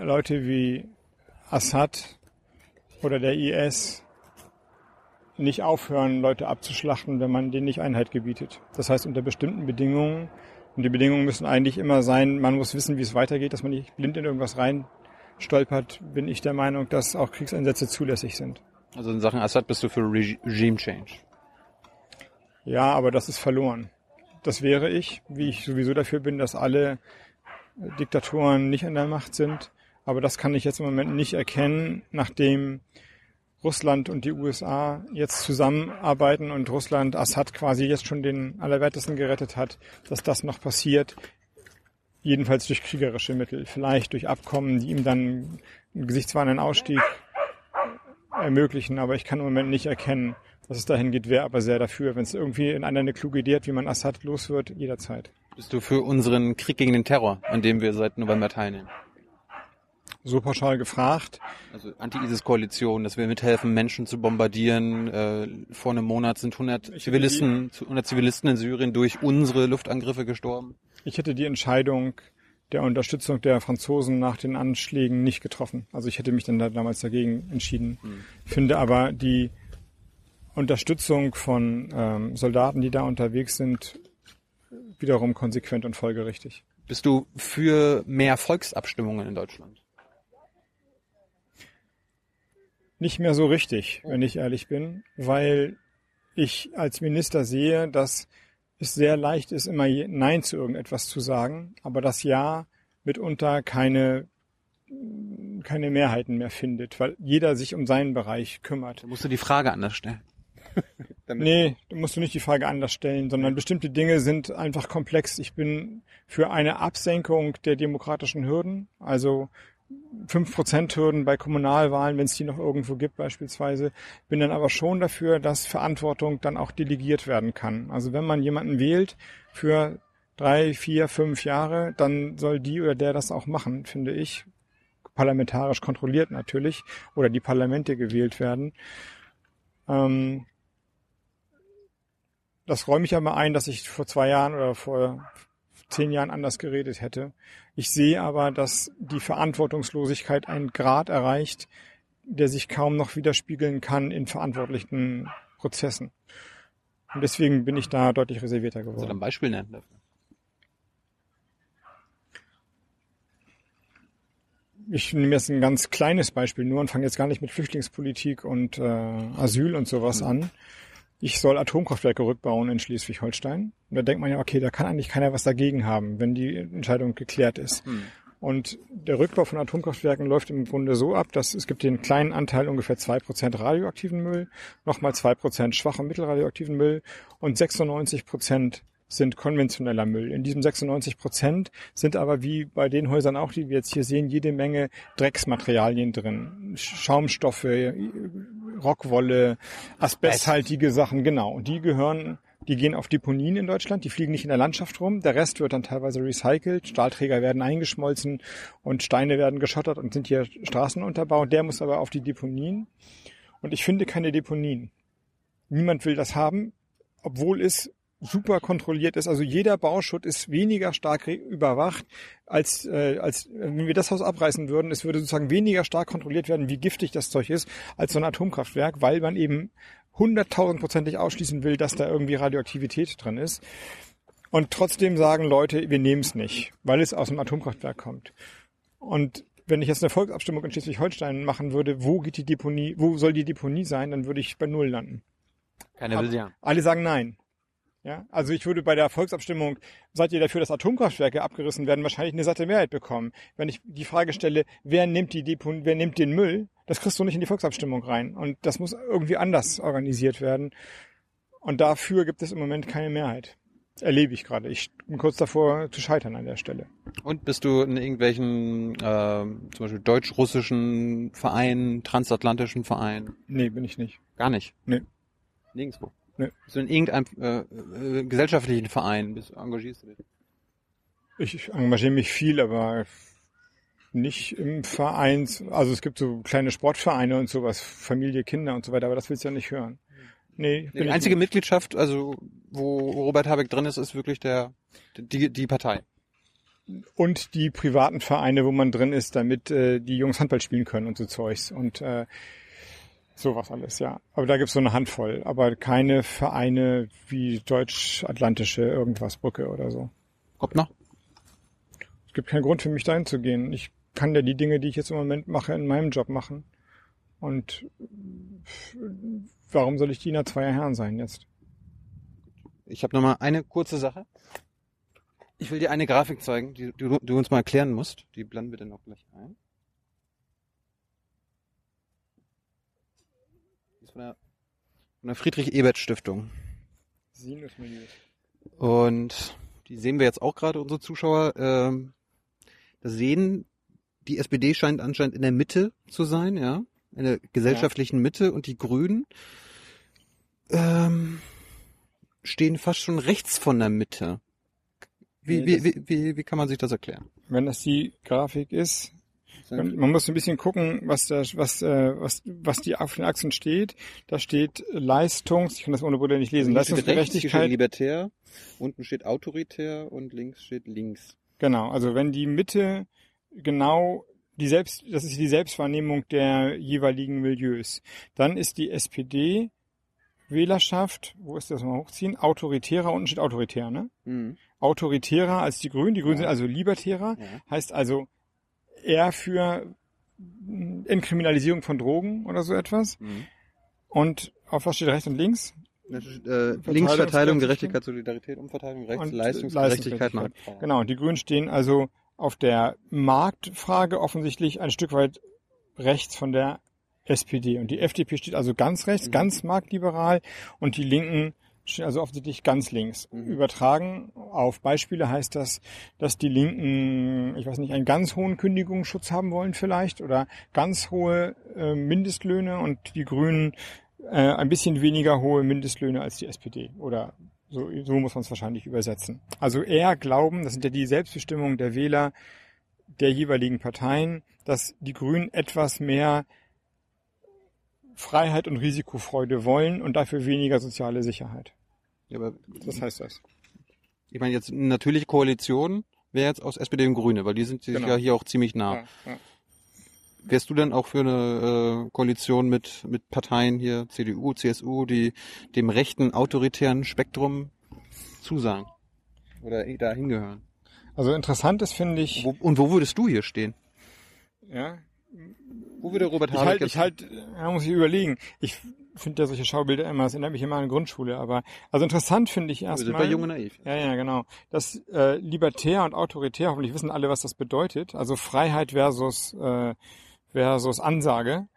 Leute wie Assad oder der IS nicht aufhören, Leute abzuschlachten, wenn man denen nicht Einheit gebietet. Das heißt, unter bestimmten Bedingungen, und die Bedingungen müssen eigentlich immer sein, man muss wissen, wie es weitergeht, dass man nicht blind in irgendwas rein stolpert, bin ich der Meinung, dass auch Kriegseinsätze zulässig sind. Also in Sachen Assad bist du für Regi- Regime Change. Ja, aber das ist verloren. Das wäre ich, wie ich sowieso dafür bin, dass alle Diktatoren nicht an der Macht sind. Aber das kann ich jetzt im Moment nicht erkennen, nachdem Russland und die USA jetzt zusammenarbeiten und Russland Assad quasi jetzt schon den Allerwertesten gerettet hat, dass das noch passiert. Jedenfalls durch kriegerische Mittel, vielleicht durch Abkommen, die ihm dann einen gesichtswahrenden Ausstieg ermöglichen. Aber ich kann im Moment nicht erkennen, dass es dahin geht, wäre aber sehr dafür. Wenn es irgendwie in einer eine kluge Idee hat, wie man Assad los wird, jederzeit. Bist du für unseren Krieg gegen den Terror, an dem wir seit November teilnehmen? So pauschal gefragt. Also Anti-ISIS-Koalition, dass wir mithelfen, Menschen zu bombardieren. Äh, vor einem Monat sind 100 Ich- Zivilisten, 100 Zivilisten in Syrien durch unsere Luftangriffe gestorben. Ich hätte die Entscheidung der Unterstützung der Franzosen nach den Anschlägen nicht getroffen. Also ich hätte mich dann da damals dagegen entschieden. Finde aber die Unterstützung von ähm, Soldaten, die da unterwegs sind, wiederum konsequent und folgerichtig. Bist du für mehr Volksabstimmungen in Deutschland? Nicht mehr so richtig, wenn ich ehrlich bin, weil ich als Minister sehe, dass es sehr leicht ist, immer Nein zu irgendetwas zu sagen, aber das Ja mitunter keine, keine Mehrheiten mehr findet, weil jeder sich um seinen Bereich kümmert. Da musst du die Frage anders stellen. Nee, da musst du nicht die Frage anders stellen, sondern bestimmte Dinge sind einfach komplex. Ich bin für eine Absenkung der demokratischen Hürden, also 5% Hürden bei Kommunalwahlen, wenn es die noch irgendwo gibt beispielsweise, bin dann aber schon dafür, dass Verantwortung dann auch delegiert werden kann. Also wenn man jemanden wählt für drei, vier, fünf Jahre, dann soll die oder der das auch machen, finde ich. Parlamentarisch kontrolliert natürlich oder die Parlamente gewählt werden. Ähm, das räume ich aber ein, dass ich vor zwei Jahren oder vor zehn Jahren anders geredet hätte. Ich sehe aber, dass die Verantwortungslosigkeit einen Grad erreicht, der sich kaum noch widerspiegeln kann in verantwortlichen Prozessen. Und deswegen bin ich da deutlich reservierter du da ein geworden. Beispiel nennen dafür? Ich nehme jetzt ein ganz kleines Beispiel nur und fange jetzt gar nicht mit Flüchtlingspolitik und äh, Asyl und sowas an. Ich soll Atomkraftwerke rückbauen in Schleswig-Holstein. Und da denkt man ja, okay, da kann eigentlich keiner was dagegen haben, wenn die Entscheidung geklärt ist. Und der Rückbau von Atomkraftwerken läuft im Grunde so ab, dass es gibt den kleinen Anteil ungefähr zwei Prozent radioaktiven Müll, nochmal zwei Prozent schwach und mittelradioaktiven Müll und 96 Prozent sind konventioneller Müll. In diesem 96 Prozent sind aber wie bei den Häusern auch, die wir jetzt hier sehen, jede Menge Drecksmaterialien drin. Schaumstoffe, Rockwolle, asbesthaltige Sachen, genau. Und die gehören, die gehen auf Deponien in Deutschland, die fliegen nicht in der Landschaft rum. Der Rest wird dann teilweise recycelt, Stahlträger werden eingeschmolzen und Steine werden geschottert und sind hier Straßen unterbaut. Der muss aber auf die Deponien. Und ich finde keine Deponien. Niemand will das haben, obwohl es super kontrolliert ist. Also jeder Bauschutt ist weniger stark überwacht, als, äh, als wenn wir das Haus abreißen würden. Es würde sozusagen weniger stark kontrolliert werden, wie giftig das Zeug ist, als so ein Atomkraftwerk, weil man eben hunderttausendprozentig ausschließen will, dass da irgendwie Radioaktivität drin ist. Und trotzdem sagen Leute, wir nehmen es nicht, weil es aus dem Atomkraftwerk kommt. Und wenn ich jetzt eine Volksabstimmung in Schleswig-Holstein machen würde, wo geht die Deponie, wo soll die Deponie sein, dann würde ich bei Null landen. Keiner will sie haben. Alle sagen nein. Ja, also ich würde bei der Volksabstimmung, seid ihr dafür, dass Atomkraftwerke abgerissen werden, wahrscheinlich eine satte Mehrheit bekommen. Wenn ich die Frage stelle, wer nimmt die Depon wer nimmt den Müll, das kriegst du nicht in die Volksabstimmung rein. Und das muss irgendwie anders organisiert werden. Und dafür gibt es im Moment keine Mehrheit. Erlebe ich gerade. Ich bin kurz davor zu scheitern an der Stelle. Und bist du in irgendwelchen, äh, zum Beispiel deutsch-russischen Vereinen, transatlantischen Vereinen? Nee, bin ich nicht. Gar nicht. Nee. Nirgendwo. Bist du in irgendeinem äh, äh, gesellschaftlichen Verein? Bist, engagierst du dich? Ich engagiere mich viel, aber nicht im Vereins. Also es gibt so kleine Sportvereine und sowas, Familie, Kinder und so weiter, aber das willst du ja nicht hören. Nee, Die ich einzige nicht. Mitgliedschaft, also wo Robert Habeck drin ist, ist wirklich der die, die Partei. und die privaten Vereine, wo man drin ist, damit äh, die Jungs Handball spielen können und so Zeugs und äh, sowas alles, ja. Aber da gibt's so eine Handvoll, aber keine Vereine wie Deutsch-Atlantische irgendwas Brücke oder so. Kommt noch? Es gibt keinen Grund für mich dahin zu gehen. Ich kann ja die Dinge, die ich jetzt im Moment mache, in meinem Job machen. Und warum soll ich Diener zweier Herren sein jetzt? Ich habe noch mal eine kurze Sache. Ich will dir eine Grafik zeigen, die du, du uns mal erklären musst. Die blenden wir dann auch gleich ein. Die ist von der, von der Friedrich-Ebert-Stiftung. Und die sehen wir jetzt auch gerade, unsere Zuschauer. Ähm, das sehen, die SPD scheint anscheinend in der Mitte zu sein, ja, in der gesellschaftlichen Mitte und die Grünen ähm, stehen fast schon rechts von der Mitte. Wie, Nee, wie, wie, wie, wie kann man sich das erklären? Wenn das die Grafik ist, man muss ein bisschen gucken, was da, was, äh, was, was die auf den Achsen steht. Da steht Leistungs, ich kann das ohne Brille nicht lesen, rechts, hier steht Leistungsgerechtigkeit. libertär, unten steht autoritär und links steht links. Genau, also wenn die Mitte genau die Selbst, das ist die Selbstwahrnehmung der jeweiligen Milieus, dann ist die SPD Wählerschaft, wo ist das mal hochziehen? Autoritärer, unten steht autoritär, ne? Mhm. Autoritärer als die Grünen. Die Grünen Ja. sind also libertärer, Ja. heißt also eher für Entkriminalisierung von Drogen oder so etwas. Mhm. Und auf was steht rechts und links? Äh, links Verteilung, Gerechtigkeit, Solidarität, Umverteilung, rechts Und Leistungsgerechtigkeit. Leistungsgerechtigkeit. Mann. Genau, und die Grünen stehen also auf der Marktfrage offensichtlich ein Stück weit rechts von der SPD. Und die FDP steht also ganz rechts, Mhm. ganz marktliberal und die Linken also offensichtlich ganz links. Mhm. Übertragen auf Beispiele heißt das, dass die Linken, ich weiß nicht, einen ganz hohen Kündigungsschutz haben wollen vielleicht oder ganz hohe äh, Mindestlöhne und die Grünen äh, ein bisschen weniger hohe Mindestlöhne als die SPD oder so, so muss man es wahrscheinlich übersetzen. Also eher glauben, das sind ja die Selbstbestimmung der Wähler der jeweiligen Parteien, dass die Grünen etwas mehr Freiheit und Risikofreude wollen und dafür weniger soziale Sicherheit. Ja, aber Das heißt das. ich meine jetzt eine natürliche Koalition wäre jetzt aus SPD und Grüne, weil die sind sich Genau. ja hier auch ziemlich nah. Ja, ja. Wärst du dann auch für eine äh, Koalition mit mit Parteien hier CDU, CSU, die dem rechten autoritären Spektrum zusagen oder eh da hingehören? Also interessant ist, finde ich, Wo, und wo würdest du hier stehen? ja, Wo würde Robert ich Habeck halt, jetzt? ich halt, ja, muss ich überlegen. Ich finde ja solche Schaubilder immer, das erinnert mich immer an Grundschule, aber, also interessant finde ich wir sind erstmal. bei Jung und Naiv. Ja, ja, genau. Das äh, libertär und autoritär, hoffentlich wissen alle, was das bedeutet. Also Freiheit versus äh, versus Ansage,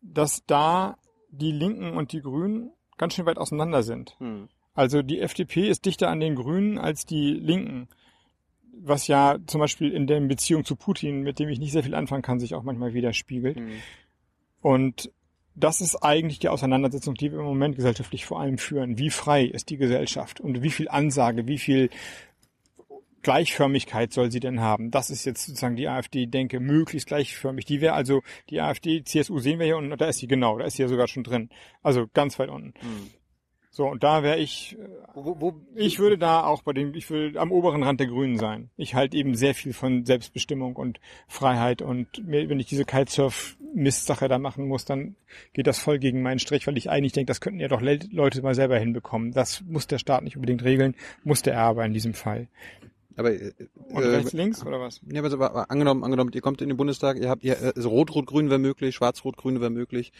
dass da die Linken und die Grünen ganz schön weit auseinander sind. Hm. Also die FDP ist dichter an den Grünen als die Linken. Was ja zum Beispiel in der Beziehung zu Putin, mit dem ich nicht sehr viel anfangen kann, sich auch manchmal widerspiegelt. Hm. Und das ist eigentlich die Auseinandersetzung, die wir im Moment gesellschaftlich vor allem führen. Wie frei ist die Gesellschaft und wie viel Ansage, wie viel Gleichförmigkeit soll sie denn haben? Das ist jetzt sozusagen die AfD, denke, möglichst gleichförmig. Die wäre also, die AfD, CSU sehen wir hier unten, da ist sie genau, da ist sie ja sogar schon drin. Also ganz weit unten. Hm. So, und da wäre ich, äh, Wo, wo, ich würde da auch bei dem, ich will am oberen Rand der Grünen sein. Ich halte eben sehr viel von Selbstbestimmung und Freiheit und mir, wenn ich diese Kitesurf-Mist-Sache da machen muss, dann geht das voll gegen meinen Strich, weil ich eigentlich denke, das könnten ja doch Le Leute mal selber hinbekommen. Das muss der Staat nicht unbedingt regeln, muss der aber in diesem Fall. aber äh, Und äh, rechts, links oder was? Ja, aber, aber angenommen, angenommen, ihr kommt in den Bundestag, ihr habt, ihr, äh, also Rot-Rot-Grün wäre möglich, Schwarz-Rot-Grün wäre möglich.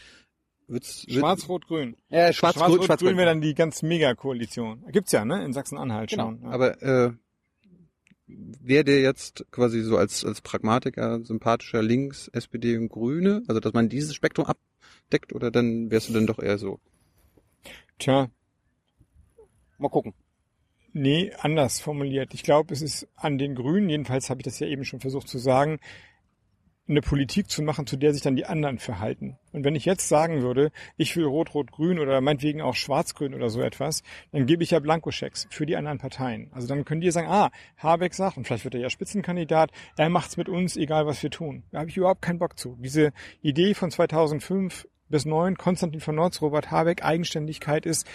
Wird's, wird- Schwarz-Rot-Grün. Ja, Schwarz-Rot-Grün Schwarz-Grün. wäre dann die ganz Mega-Koalition. Gibt's ja, ne? In Sachsen-Anhalt Genau. schon. Ja. Aber äh, wäre der jetzt quasi so als als Pragmatiker sympathischer links, SPD und Grüne, also dass man dieses Spektrum abdeckt, oder dann wärst du dann doch eher so? Tja, Mal gucken. Nee, anders formuliert. Ich glaube, es ist an den Grünen, jedenfalls habe ich das ja eben schon versucht zu sagen, eine Politik zu machen, zu der sich dann die anderen verhalten. Und wenn ich jetzt sagen würde, ich will Rot-Rot-Grün oder meinetwegen auch Schwarz-Grün oder so etwas, dann gebe ich ja Blankoschecks für die anderen Parteien. Also dann können die sagen, ah, Habeck sagt, und vielleicht wird er ja Spitzenkandidat, er macht's mit uns, egal was wir tun. Da habe ich überhaupt keinen Bock zu. Diese Idee von 2005 bis 9, Konstantin von Nords, Robert Habeck, Eigenständigkeit ist,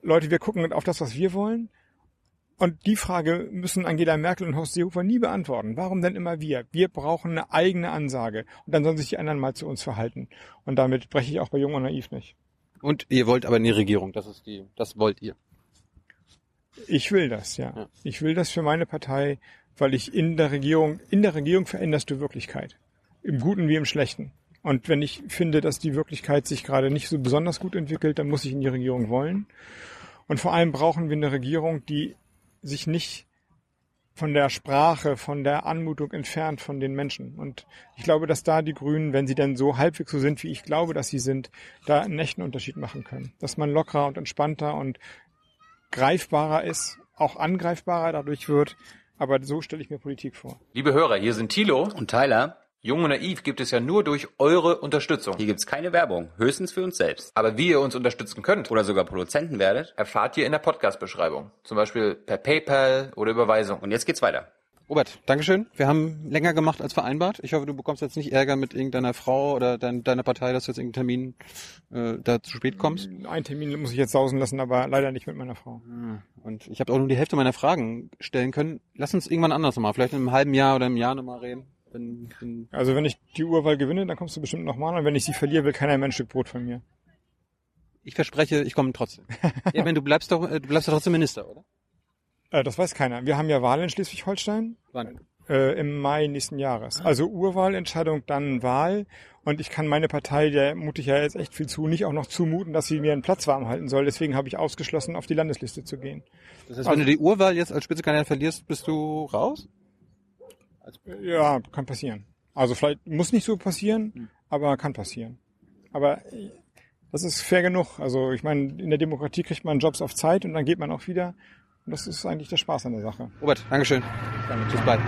Leute, wir gucken auf das, was wir wollen und die Frage müssen Angela Merkel und Horst Seehofer nie beantworten. Warum denn immer wir? Wir brauchen eine eigene Ansage. Und dann sollen sich die anderen mal zu uns verhalten. Und damit breche ich auch bei Jung und Naiv nicht. Und ihr wollt aber in die Regierung. Das ist die, das wollt ihr. Ich will das, ja. Ja. Ich will das für meine Partei, weil ich in der Regierung, in der Regierung veränderst du Wirklichkeit. Im Guten wie im Schlechten. Und wenn ich finde, dass die Wirklichkeit sich gerade nicht so besonders gut entwickelt, dann muss ich in die Regierung wollen. Und vor allem brauchen wir eine Regierung, die sich nicht von der Sprache, von der Anmutung entfernt von den Menschen. Und ich glaube, dass da die Grünen, wenn sie denn so halbwegs so sind, wie ich glaube, dass sie sind, da einen echten Unterschied machen können. Dass man lockerer und entspannter und greifbarer ist, auch angreifbarer dadurch wird. Aber so stelle ich mir Politik vor. Liebe Hörer, hier sind Thilo. Und Tyler, Jung und Naiv gibt es ja nur durch eure Unterstützung. hier gibt's keine Werbung, höchstens für uns selbst. Aber wie ihr uns unterstützen könnt, Oder sogar Produzenten werdet. erfahrt ihr in der Podcast-Beschreibung. Zum Beispiel per PayPal oder Überweisung. Und jetzt geht's weiter. Robert, Dankeschön. Wir haben länger gemacht als vereinbart. Ich hoffe, du bekommst jetzt nicht Ärger mit irgendeiner Frau oder dein, deiner Partei, dass du jetzt irgendeinen Termin äh, da zu spät kommst. Einen Termin muss ich jetzt sausen lassen, aber leider nicht mit meiner Frau. Und ich habe auch nur die Hälfte meiner Fragen stellen können. Lass uns irgendwann anders nochmal, vielleicht in einem halben Jahr oder im Jahr nochmal reden. Wenn, wenn, Also wenn ich die Urwahl gewinne, dann kommst du bestimmt nochmal. Und wenn ich sie verliere, will keiner mehr ein Stück Brot von mir. ich verspreche, ich komme trotzdem. ja, wenn du bleibst doch, äh, du bleibst doch trotzdem Minister, oder? Äh, das weiß keiner. Wir haben ja Wahlen in Schleswig-Holstein Wann? äh, im Mai nächsten Jahres. Also Urwahlentscheidung, dann Wahl. Und ich kann meine Partei, der mute ich ja jetzt echt viel zu, nicht auch noch zumuten, dass sie mir einen Platz warm halten soll. Deswegen habe ich ausgeschlossen, auf die Landesliste zu gehen. Das heißt, wenn du die Urwahl jetzt als Spitzenkandidat verlierst, bist du raus? Ja, kann passieren. Also vielleicht muss nicht so passieren, aber kann passieren. Aber äh, das ist fair genug. Also ich meine, in der Demokratie kriegt man Jobs auf Zeit und dann geht man auch wieder. Und das ist eigentlich der Spaß an der Sache. Robert, Dankeschön. Bis bald.